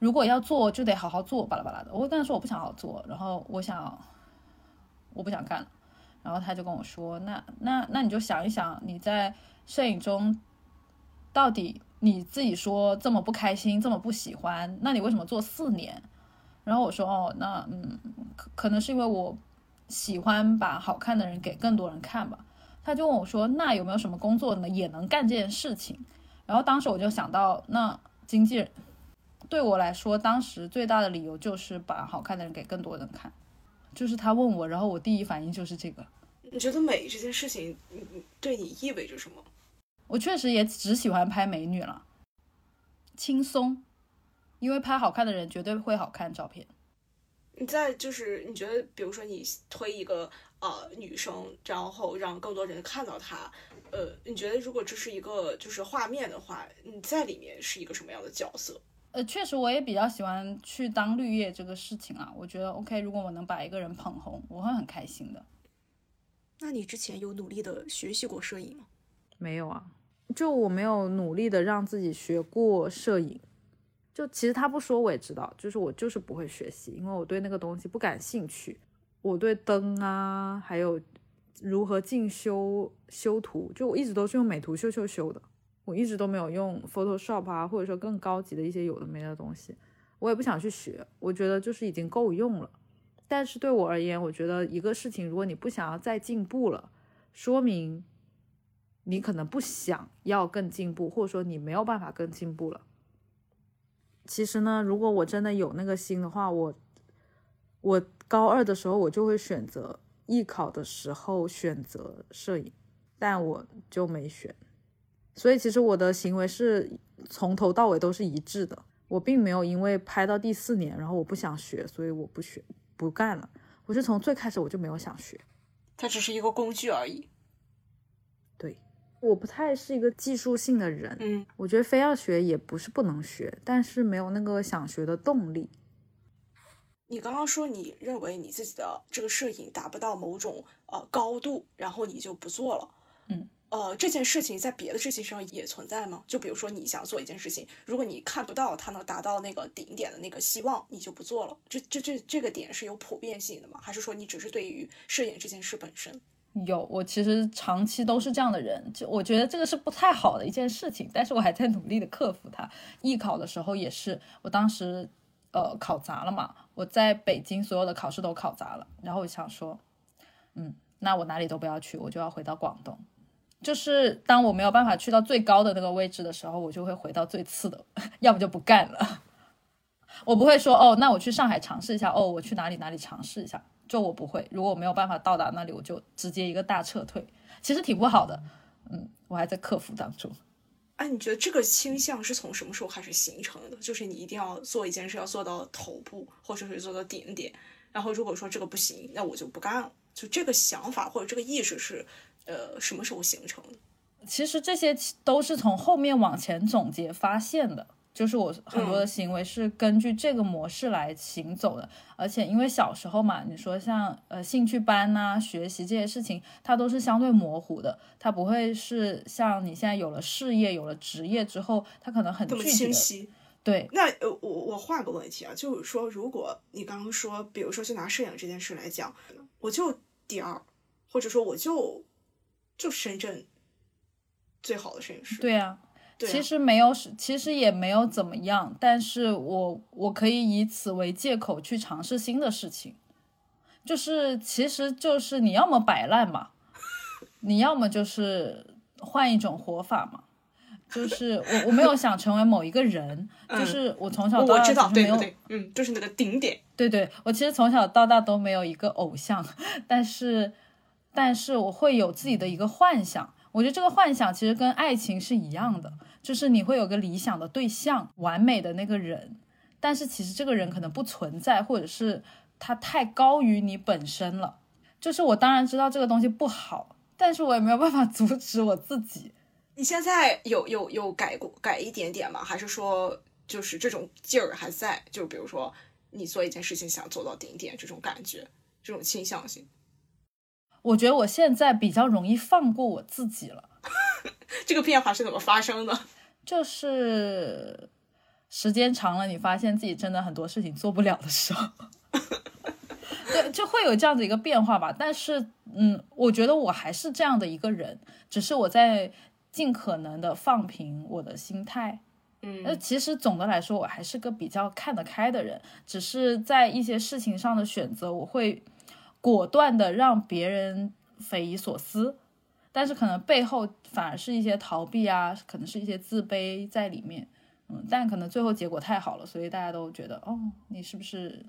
如果要做，就得好好做，巴拉巴拉的。我跟他说我不想好好做，然后我想我不想干了。然后他就跟我说：“那那那你就想一想，你在摄影中到底你自己说这么不开心，这么不喜欢，那你为什么做四年？”然后我说哦，那嗯，可可能是因为我喜欢把好看的人给更多人看吧。他就问我说，那有没有什么工作呢也能干这件事情？然后当时我就想到，那经纪人对我来说，当时最大的理由就是把好看的人给更多人看。就是他问我，然后我第一反应就是这个。
你觉得美这件事情，对你意味着什么？
我确实也只喜欢拍美女了，轻松。因为拍好看的人绝对会好看照片。
你在就是你觉得，比如说你推一个呃女生，然后让更多人看到她，呃，你觉得如果这是一个就是画面的话，你在里面是一个什么样的角色？
呃，确实我也比较喜欢去当绿叶这个事情啊。我觉得 OK，如果我能把一个人捧红，我会很开心的。
那你之前有努力的学习过摄影吗？
没有啊，就我没有努力的让自己学过摄影。就其实他不说我也知道，就是我就是不会学习，因为我对那个东西不感兴趣。我对灯啊，还有如何进修修图，就我一直都是用美图秀秀修的，我一直都没有用 Photoshop 啊，或者说更高级的一些有的没的东西，我也不想去学。我觉得就是已经够用了。但是对我而言，我觉得一个事情，如果你不想要再进步了，说明你可能不想要更进步，或者说你没有办法更进步了。其实呢，如果我真的有那个心的话，我我高二的时候我就会选择艺考的时候选择摄影，但我就没选。所以其实我的行为是从头到尾都是一致的，我并没有因为拍到第四年，然后我不想学，所以我不学不干了。我是从最开始我就没有想学，
它只是一个工具而已。
对。我不太是一个技术性的人，
嗯，
我觉得非要学也不是不能学，但是没有那个想学的动力。
你刚刚说你认为你自己的这个摄影达不到某种呃高度，然后你就不做了，
嗯，
呃，这件事情在别的事情上也存在吗？就比如说你想做一件事情，如果你看不到它能达到那个顶点的那个希望，你就不做了。这这这这个点是有普遍性的吗？还是说你只是对于摄影这件事本身？
有，我其实长期都是这样的人，就我觉得这个是不太好的一件事情，但是我还在努力的克服它。艺考的时候也是，我当时呃考砸了嘛，我在北京所有的考试都考砸了，然后我想说，嗯，那我哪里都不要去，我就要回到广东。就是当我没有办法去到最高的那个位置的时候，我就会回到最次的，要不就不干了。我不会说哦，那我去上海尝试一下，哦，我去哪里哪里尝试一下。就我不会，如果我没有办法到达那里，我就直接一个大撤退，其实挺不好的。嗯，我还在克服当中。
哎，你觉得这个倾向是从什么时候开始形成的？就是你一定要做一件事，要做到头部，或者是做到顶点。然后如果说这个不行，那我就不干了。就这个想法或者这个意识是，呃，什么时候形成的？
其实这些都是从后面往前总结发现的。就是我很多的行为是根据这个模式来行走的，而且因为小时候嘛，你说像呃兴趣班呐、学习这些事情，它都是相对模糊的，它不会是像你现在有了事业、有了职业之后，它可能很具
清晰。
对，
那呃，我我换个问题啊，就是说，如果你刚刚说，比如说就拿摄影这件事来讲，我就第二，或者说我就就深圳最好的摄影师，
对呀。其实没有，其实也没有怎么样，但是我我可以以此为借口去尝试新的事情，就是其实就是你要么摆烂嘛，你要么就是换一种活法嘛，就是我我没有想成为某一个人，就是我从小到大
就是
没有，
嗯，就是那个顶点，
对对，我其实从小到大都没有一个偶像，但是但是我会有自己的一个幻想，我觉得这个幻想其实跟爱情是一样的。就是你会有个理想的对象，完美的那个人，但是其实这个人可能不存在，或者是他太高于你本身了。就是我当然知道这个东西不好，但是我也没有办法 阻止我自己。
你现在有有有改过改一点点吗？还是说就是这种劲儿还在？就比如说你做一件事情想做到顶点这种感觉，这种倾向性。
我觉得我现在比较容易放过我自己了。
这个变化是怎么发生的？
就是时间长了，你发现自己真的很多事情做不了的时候，对，就会有这样的一个变化吧。但是，嗯，我觉得我还是这样的一个人，只是我在尽可能的放平我的心态。
嗯，
那其实总的来说，我还是个比较看得开的人，只是在一些事情上的选择，我会果断的让别人匪夷所思。但是可能背后反而是一些逃避啊，可能是一些自卑在里面，嗯，但可能最后结果太好了，所以大家都觉得，哦，你是不是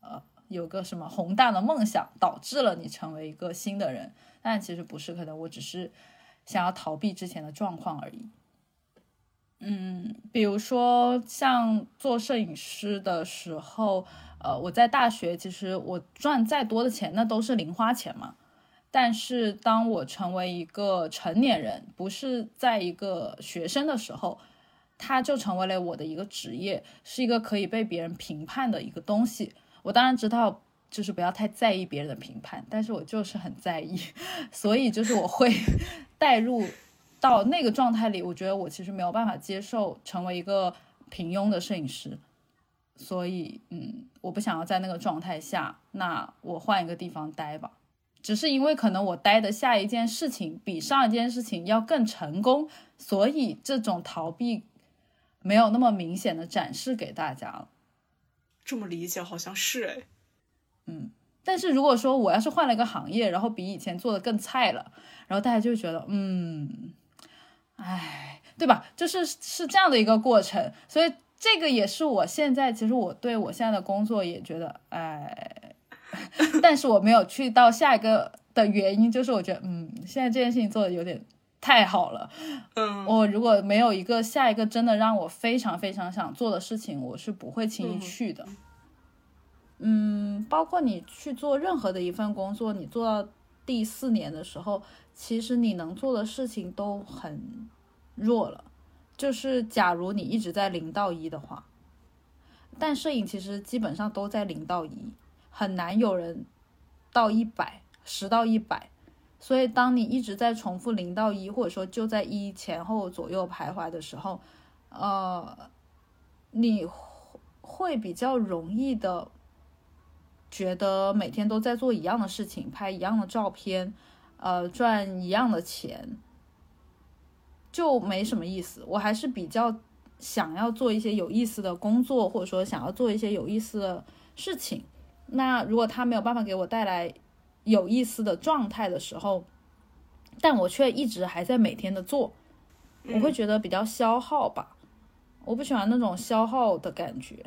呃有个什么宏大的梦想，导致了你成为一个新的人？但其实不是，可能我只是想要逃避之前的状况而已。嗯，比如说像做摄影师的时候，呃，我在大学其实我赚再多的钱，那都是零花钱嘛。但是当我成为一个成年人，不是在一个学生的时候，它就成为了我的一个职业，是一个可以被别人评判的一个东西。我当然知道，就是不要太在意别人的评判，但是我就是很在意，所以就是我会 带入到那个状态里。我觉得我其实没有办法接受成为一个平庸的摄影师，所以嗯，我不想要在那个状态下，那我换一个地方待吧。只是因为可能我待的下一件事情比上一件事情要更成功，所以这种逃避没有那么明显的展示给大家了。
这么理解好像是哎，
嗯。但是如果说我要是换了一个行业，然后比以前做的更菜了，然后大家就觉得嗯，哎，对吧？就是是这样的一个过程。所以这个也是我现在其实我对我现在的工作也觉得哎。但是我没有去到下一个的原因，就是我觉得，嗯，现在这件事情做的有点太好了。
嗯，
我如果没有一个下一个真的让我非常非常想做的事情，我是不会轻易去的。嗯，包括你去做任何的一份工作，你做到第四年的时候，其实你能做的事情都很弱了。就是假如你一直在零到一的话，但摄影其实基本上都在零到一。很难有人到一百，十到一百，所以当你一直在重复零到一，或者说就在一前后左右徘徊的时候，呃，你会比较容易的觉得每天都在做一样的事情，拍一样的照片，呃，赚一样的钱，就没什么意思。我还是比较想要做一些有意思的工作，或者说想要做一些有意思的事情。那如果他没有办法给我带来有意思的状态的时候，但我却一直还在每天的做，我会觉得比较消耗吧。我不喜欢那种消耗的感觉，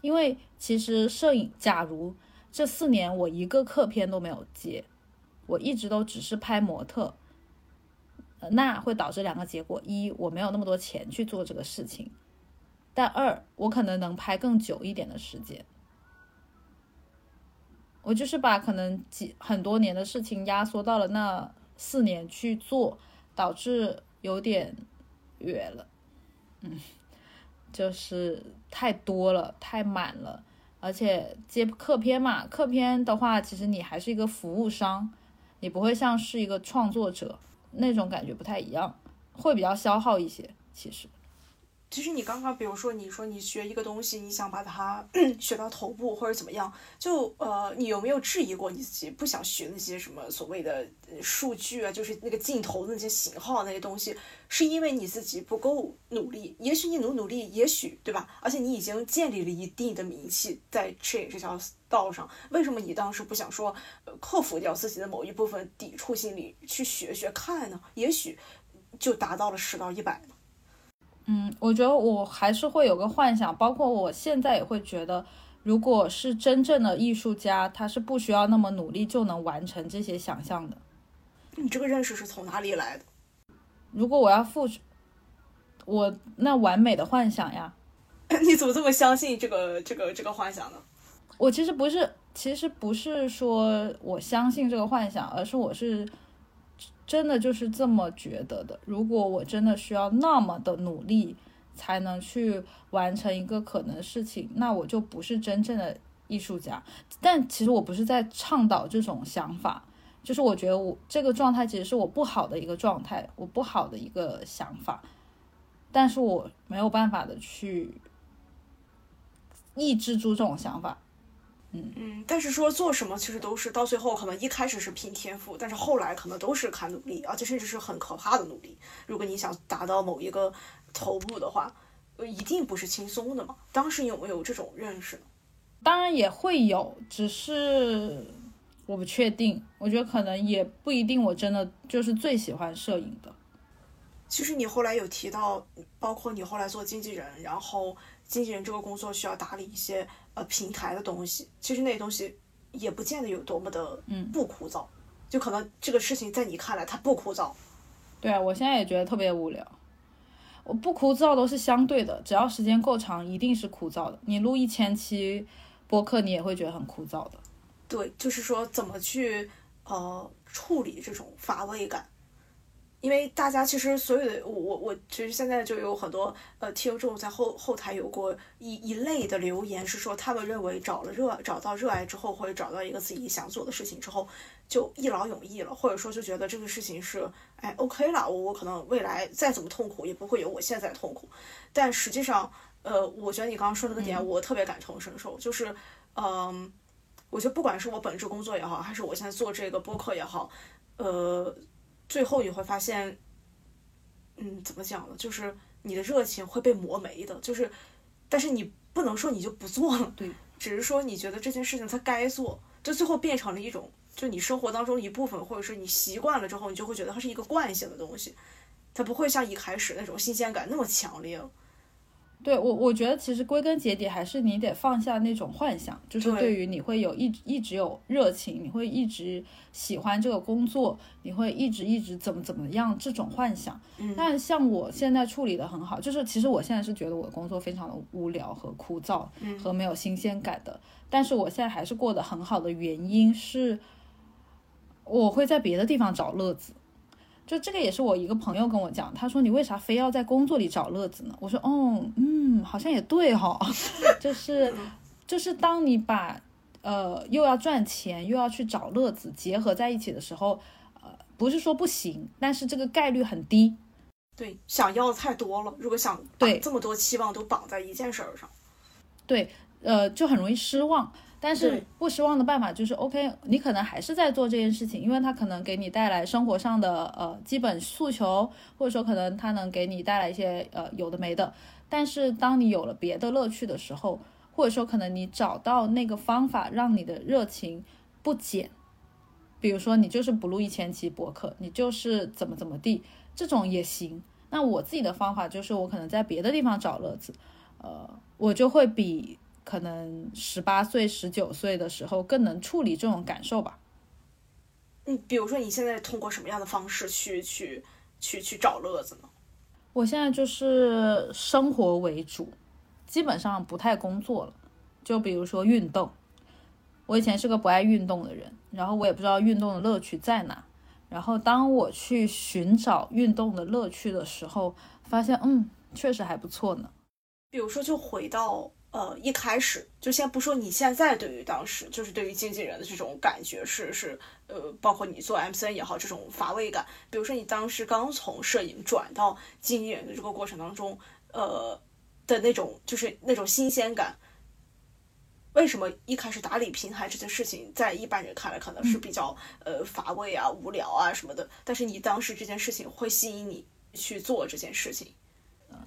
因为其实摄影，假如这四年我一个客片都没有接，我一直都只是拍模特，那会导致两个结果：一，我没有那么多钱去做这个事情；但二，我可能能拍更久一点的时间。我就是把可能几很多年的事情压缩到了那四年去做，导致有点远了，嗯，就是太多了，太满了，而且接客片嘛，客片的话，其实你还是一个服务商，你不会像是一个创作者那种感觉不太一样，会比较消耗一些，其实。
其实你刚刚，比如说你说你学一个东西，你想把它 学到头部或者怎么样，就呃，你有没有质疑过你自己不想学那些什么所谓的数据啊，就是那个镜头的那些型号那些东西，是因为你自己不够努力？也许你努努力，也许对吧？而且你已经建立了一定的名气在摄影这条道上，为什么你当时不想说克服掉自己的某一部分抵触心理去学学看呢？也许就达到了十到一百呢？
嗯，我觉得我还是会有个幻想，包括我现在也会觉得，如果是真正的艺术家，他是不需要那么努力就能完成这些想象的。
你这个认识是从哪里来的？
如果我要付出我那完美的幻想呀，
你怎么这么相信这个这个这个幻想呢？
我其实不是，其实不是说我相信这个幻想，而是我是。真的就是这么觉得的。如果我真的需要那么的努力才能去完成一个可能的事情，那我就不是真正的艺术家。但其实我不是在倡导这种想法，就是我觉得我这个状态其实是我不好的一个状态，我不好的一个想法。但是我没有办法的去抑制住这种想法。嗯
嗯，但是说做什么其实都是到最后可能一开始是拼天赋，但是后来可能都是看努力，而且甚至是很可怕的努力。如果你想达到某一个头部的话，一定不是轻松的嘛。当时有没有这种认识呢？
当然也会有，只是我不确定。我觉得可能也不一定，我真的就是最喜欢摄影的。
其实你后来有提到，包括你后来做经纪人，然后经纪人这个工作需要打理一些。呃，平台的东西，其实那些东西也不见得有多么的，
嗯，
不枯燥。就可能这个事情在你看来它不枯燥。
对啊，我现在也觉得特别无聊。我不枯燥都是相对的，只要时间够长，一定是枯燥的。你录一千期播客，你也会觉得很枯燥的。
对，就是说怎么去呃处理这种乏味感。因为大家其实所有的我我我其实现在就有很多呃听众在后后台有过一一类的留言，是说他们认为找了热找到热爱之后，或者找到一个自己想做的事情之后，就一劳永逸了，或者说就觉得这个事情是哎 OK 了，我我可能未来再怎么痛苦也不会有我现在痛苦。但实际上，呃，我觉得你刚刚说那个点，我特别感同身受，就是嗯，我觉得不管是我本职工作也好，还是我现在做这个播客也好，呃。最后你会发现，嗯，怎么讲呢？就是你的热情会被磨没的。就是，但是你不能说你就不做了，
对，
只是说你觉得这件事情它该做，就最后变成了一种，就你生活当中一部分，或者是你习惯了之后，你就会觉得它是一个惯性的东西，它不会像一开始那种新鲜感那么强烈了。
对我，我觉得其实归根结底还是你得放下那种幻想，就是对于你会有一一直有热情，你会一直喜欢这个工作，你会一直一直怎么怎么样这种幻想。嗯但像我现在处理的很好，就是其实我现在是觉得我的工作非常的无聊和枯燥，和没有新鲜感的。但是我现在还是过得很好的原因是，我会在别的地方找乐子。就这个也是我一个朋友跟我讲，他说你为啥非要在工作里找乐子呢？我说哦，嗯，好像也对哈，就是就是当你把呃又要赚钱又要去找乐子结合在一起的时候，呃，不是说不行，但是这个概率很低。
对，想要的太多了，如果想
对
这么多期望都绑在一件事儿上，
对，呃，就很容易失望。但是不失望的办法就是，OK，你可能还是在做这件事情，因为它可能给你带来生活上的呃基本诉求，或者说可能它能给你带来一些呃有的没的。但是当你有了别的乐趣的时候，或者说可能你找到那个方法让你的热情不减，比如说你就是不录一千期博客，你就是怎么怎么地，这种也行。那我自己的方法就是我可能在别的地方找乐子，呃，我就会比可能十八岁、十九岁的时候更能处理这种感受吧。
嗯，比如说你现在通过什么样的方式去去去去找乐子呢？
我现在就是生活为主，基本上不太工作了。就比如说运动，我以前是个不爱运动的人，然后我也不知道运动的乐趣在哪。然后当我去寻找运动的乐趣的时候，发现嗯，确实还不错呢。
比如说，就回到呃一开始，就先不说你现在对于当时，就是对于经纪人的这种感觉是是呃，包括你做 MCN 也好，这种乏味感。比如说你当时刚从摄影转到经纪人的这个过程当中，呃的那种就是那种新鲜感。为什么一开始打理平台这件事情，在一般人看来可能是比较呃乏味啊、无聊啊什么的，但是你当时这件事情会吸引你去做这件事情。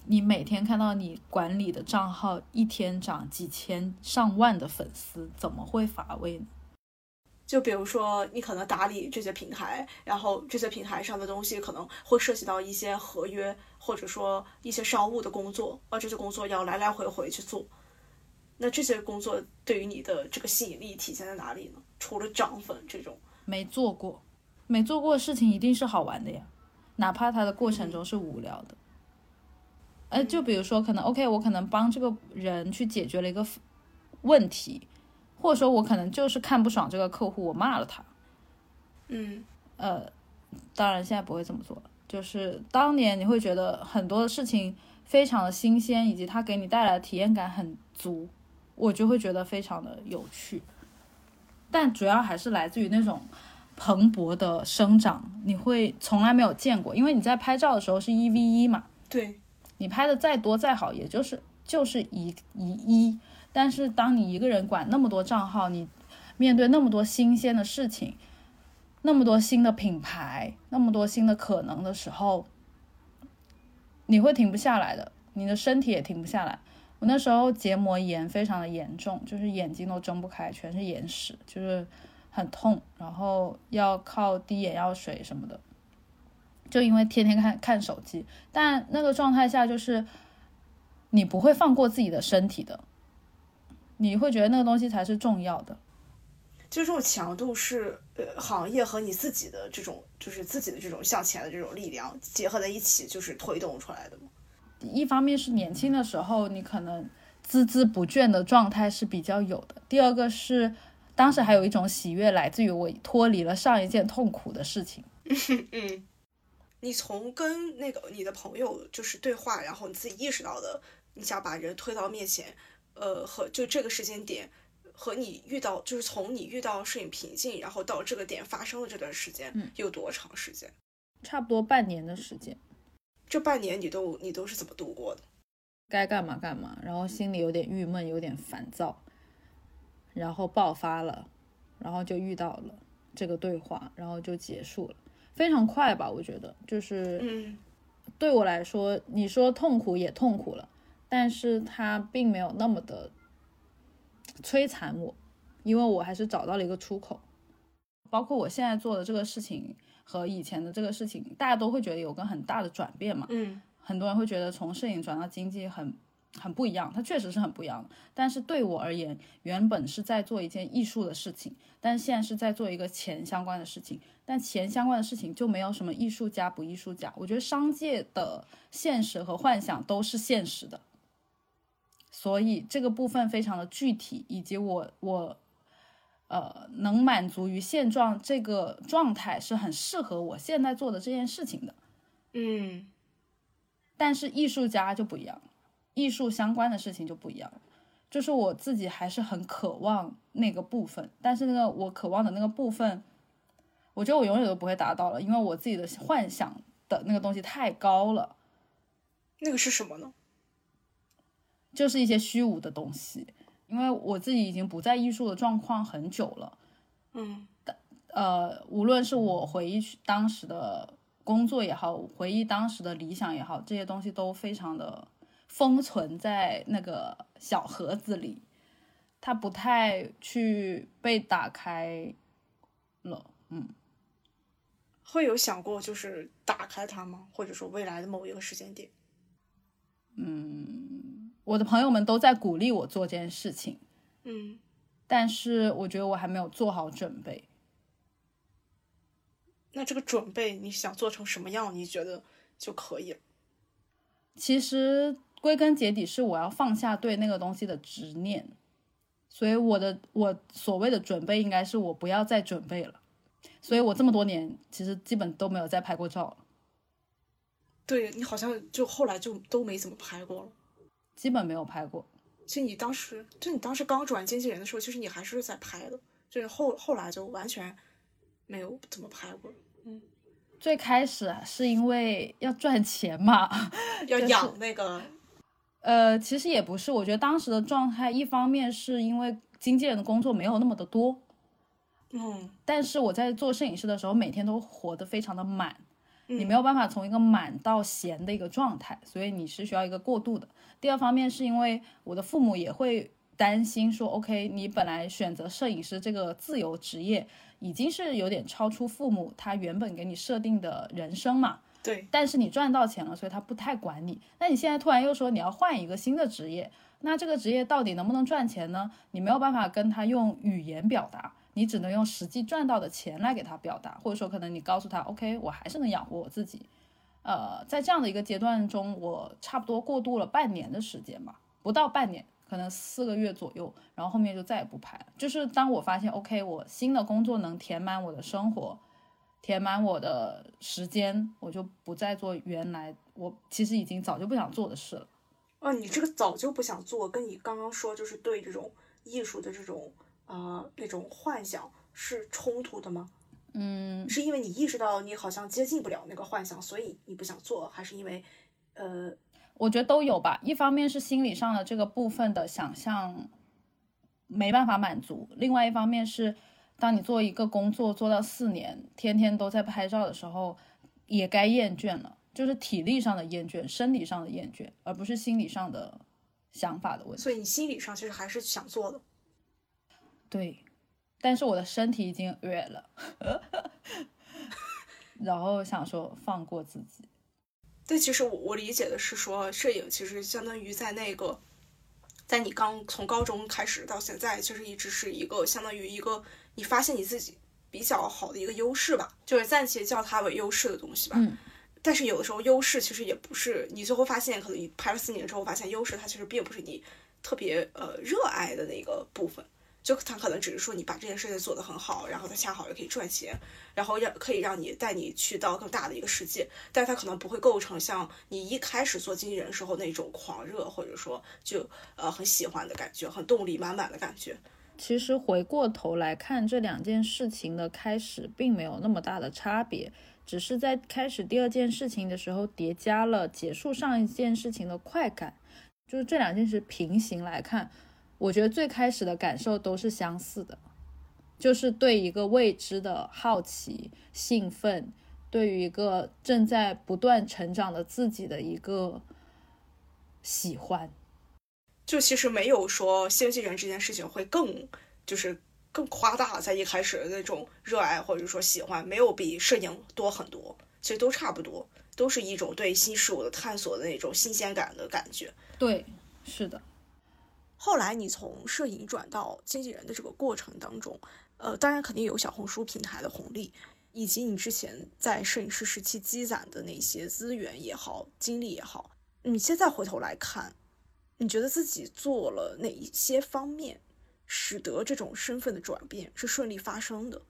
你每天看到你管理的账号一天涨几千上万的粉丝，怎么会乏味呢？
就比如说，你可能打理这些平台，然后这些平台上的东西可能会涉及到一些合约，或者说一些商务的工作，而这些工作要来来回回去做。那这些工作对于你的这个吸引力体现在哪里呢？除了涨粉这种，
没做过，没做过的事情一定是好玩的呀，哪怕它的过程中是无聊的。哎，就比如说，可能 OK，我可能帮这个人去解决了一个问题，或者说我可能就是看不爽这个客户，我骂了他。
嗯
呃，当然现在不会这么做了。就是当年你会觉得很多的事情非常的新鲜，以及它给你带来的体验感很足，我就会觉得非常的有趣。但主要还是来自于那种蓬勃的生长，你会从来没有见过，因为你在拍照的时候是一 v 一嘛，
对，
你拍的再多再好，也就是就是一一一。但是当你一个人管那么多账号，你面对那么多新鲜的事情，那么多新的品牌，那么多新的可能的时候，你会停不下来的，你的身体也停不下来。我那时候结膜炎非常的严重，就是眼睛都睁不开，全是眼屎，就是很痛，然后要靠滴眼药水什么的。就因为天天看看手机，但那个状态下就是你不会放过自己的身体的，你会觉得那个东西才是重要的。
就这种强度是呃行业和你自己的这种就是自己的这种向前的这种力量结合在一起，就是推动出来的嘛。
一方面是年轻的时候，你可能孜孜不倦的状态是比较有的；第二个是当时还有一种喜悦来自于我脱离了上一件痛苦的事情。
嗯，你从跟那个你的朋友就是对话，然后你自己意识到的，你想把人推到面前，呃，和就这个时间点，和你遇到就是从你遇到摄影瓶颈，然后到这个点发生的这段时间，
嗯
有多长时间？
差不多半年的时间，
这半年你都你都是怎么度过的？
该干嘛干嘛，然后心里有点郁闷，有点烦躁，然后爆发了，然后就遇到了这个对话，然后就结束了，非常快吧？我觉得就是，
嗯
对我来说，你说痛苦也痛苦了，但是它并没有那么的摧残我，因为我还是找到了一个出口。包括我现在做的这个事情和以前的这个事情，大家都会觉得有个很大的转变嘛。
嗯
很多人会觉得从摄影转到经济很很不一样，它确实是很不一样的。但是对我而言，原本是在做一件艺术的事情，但现在是在做一个钱相关的事情。但钱相关的事情就没有什么艺术家不艺术家，我觉得商界的现实和幻想都是现实的，所以这个部分非常的具体，以及我我呃能满足于现状这个状态是很适合我现在做的这件事情的。
嗯
但是艺术家就不一样，艺术相关的事情就不一样。就是我自己还是很渴望那个部分，但是那个我渴望的那个部分，我觉得我永远都不会达到了，因为我自己的幻想的那个东西太高了。
那个是什么呢？
就是一些虚无的东西，因为我自己已经不在艺术的状况很久了。
嗯，但
呃，无论是我回忆当时的工作也好，回忆当时的理想也好，这些东西都非常的封存在那个小盒子里，它不太去被打开了。嗯，
会有想过就是打开它吗？或者说未来的某一个时间点？
嗯，我的朋友们都在鼓励我做这件事情，
嗯，
但是我觉得我还没有做好准备。
那这个准备你想做成什么样？你觉得就可以了？
其实归根结底是我要放下对那个东西的执念，所以我的我所谓的准备应该是我不要再准备了。所以我这么多年其实基本都没有再拍过照了。
对你好像就后来就都没怎么拍过了，
基本没有拍过。
其实你当时就你当时刚转经纪人的时候，其实你还是在拍的，就是后后来就完全没有怎么拍过。嗯，
最开始是因为要赚钱嘛，
要 养那个。
呃，其实也不是，我觉得当时的状态，一方面是因为经纪人的工作没有那么的多，
嗯，
但是我在做摄影师的时候，每天都活得非常的满。你没有办法从一个满到闲的一个状态，所以你是需要一个过渡的。第二方面是因为我的父母也会担心说，OK，你本来选择摄影师这个自由职业，已经是有点超出父母他原本给你设定的人生嘛。
对。
但是你赚到钱了，所以他不太管你。那你现在突然又说你要换一个新的职业，那这个职业到底能不能赚钱呢？你没有办法跟他用语言表达。你只能用实际赚到的钱来给他表达，或者说可能你告诉他，OK，我还是能养活我自己。呃，在这样的一个阶段中，我差不多过渡了半年的时间吧，不到半年，可能四个月左右，然后后面就再也不拍了。就是当我发现，OK，我新的工作能填满我的生活，填满我的时间，我就不再做原来我其实已经早就不想做的事了。
啊，你这个早就不想做，跟你刚刚说就是对这种艺术的这种。啊，那种幻想是冲突的吗？
嗯，
是因为你意识到你好像接近不了那个幻想，所以你不想做，还是因为，呃，
我觉得都有吧。一方面是心理上的这个部分的想象没办法满足，另外一方面是当你做一个工作做到四年，天天都在拍照的时候，也该厌倦了，就是体力上的厌倦，生理上的厌倦，而不是心理上的想法的问题。
所以你心理上其实还是想做的。
对，但是我的身体已经远了，然后想说放过自己。
但其实我我理解的是说，摄影其实相当于在那个，在你刚从高中开始到现在，其实一直是一个相当于一个你发现你自己比较好的一个优势吧，就是暂且叫它为优势的东西吧。
嗯。
但是有的时候优势其实也不是你最后发现，可能你拍了四年之后发现优势它其实并不是你特别呃热爱的那个部分。就它可能只是说你把这件事情做得很好，然后它恰好也可以赚钱，然后让可以让你带你去到更大的一个世界，但是他可能不会构成像你一开始做经纪人时候那种狂热，或者说就呃很喜欢的感觉，很动力满满的感觉。
其实回过头来看这两件事情的开始，并没有那么大的差别，只是在开始第二件事情的时候叠加了结束上一件事情的快感，就是这两件事平行来看。我觉得最开始的感受都是相似的，就是对一个未知的好奇、兴奋，对于一个正在不断成长的自己的一个喜欢。
就其实没有说经纪人这件事情会更就是更夸大，在一开始的那种热爱或者说喜欢，没有比摄影多很多，其实都差不多，都是一种对新事物的探索的那种新鲜感的感觉。
对，是的。
后来你从摄影转到经纪人的这个过程当中，呃，当然肯定有小红书平台的红利，以及你之前在摄影师时期积攒的那些资源也好、经历也好，你现在回头来看，你觉得自己做了哪一些方面，使得这种身份的转变是顺利发生的？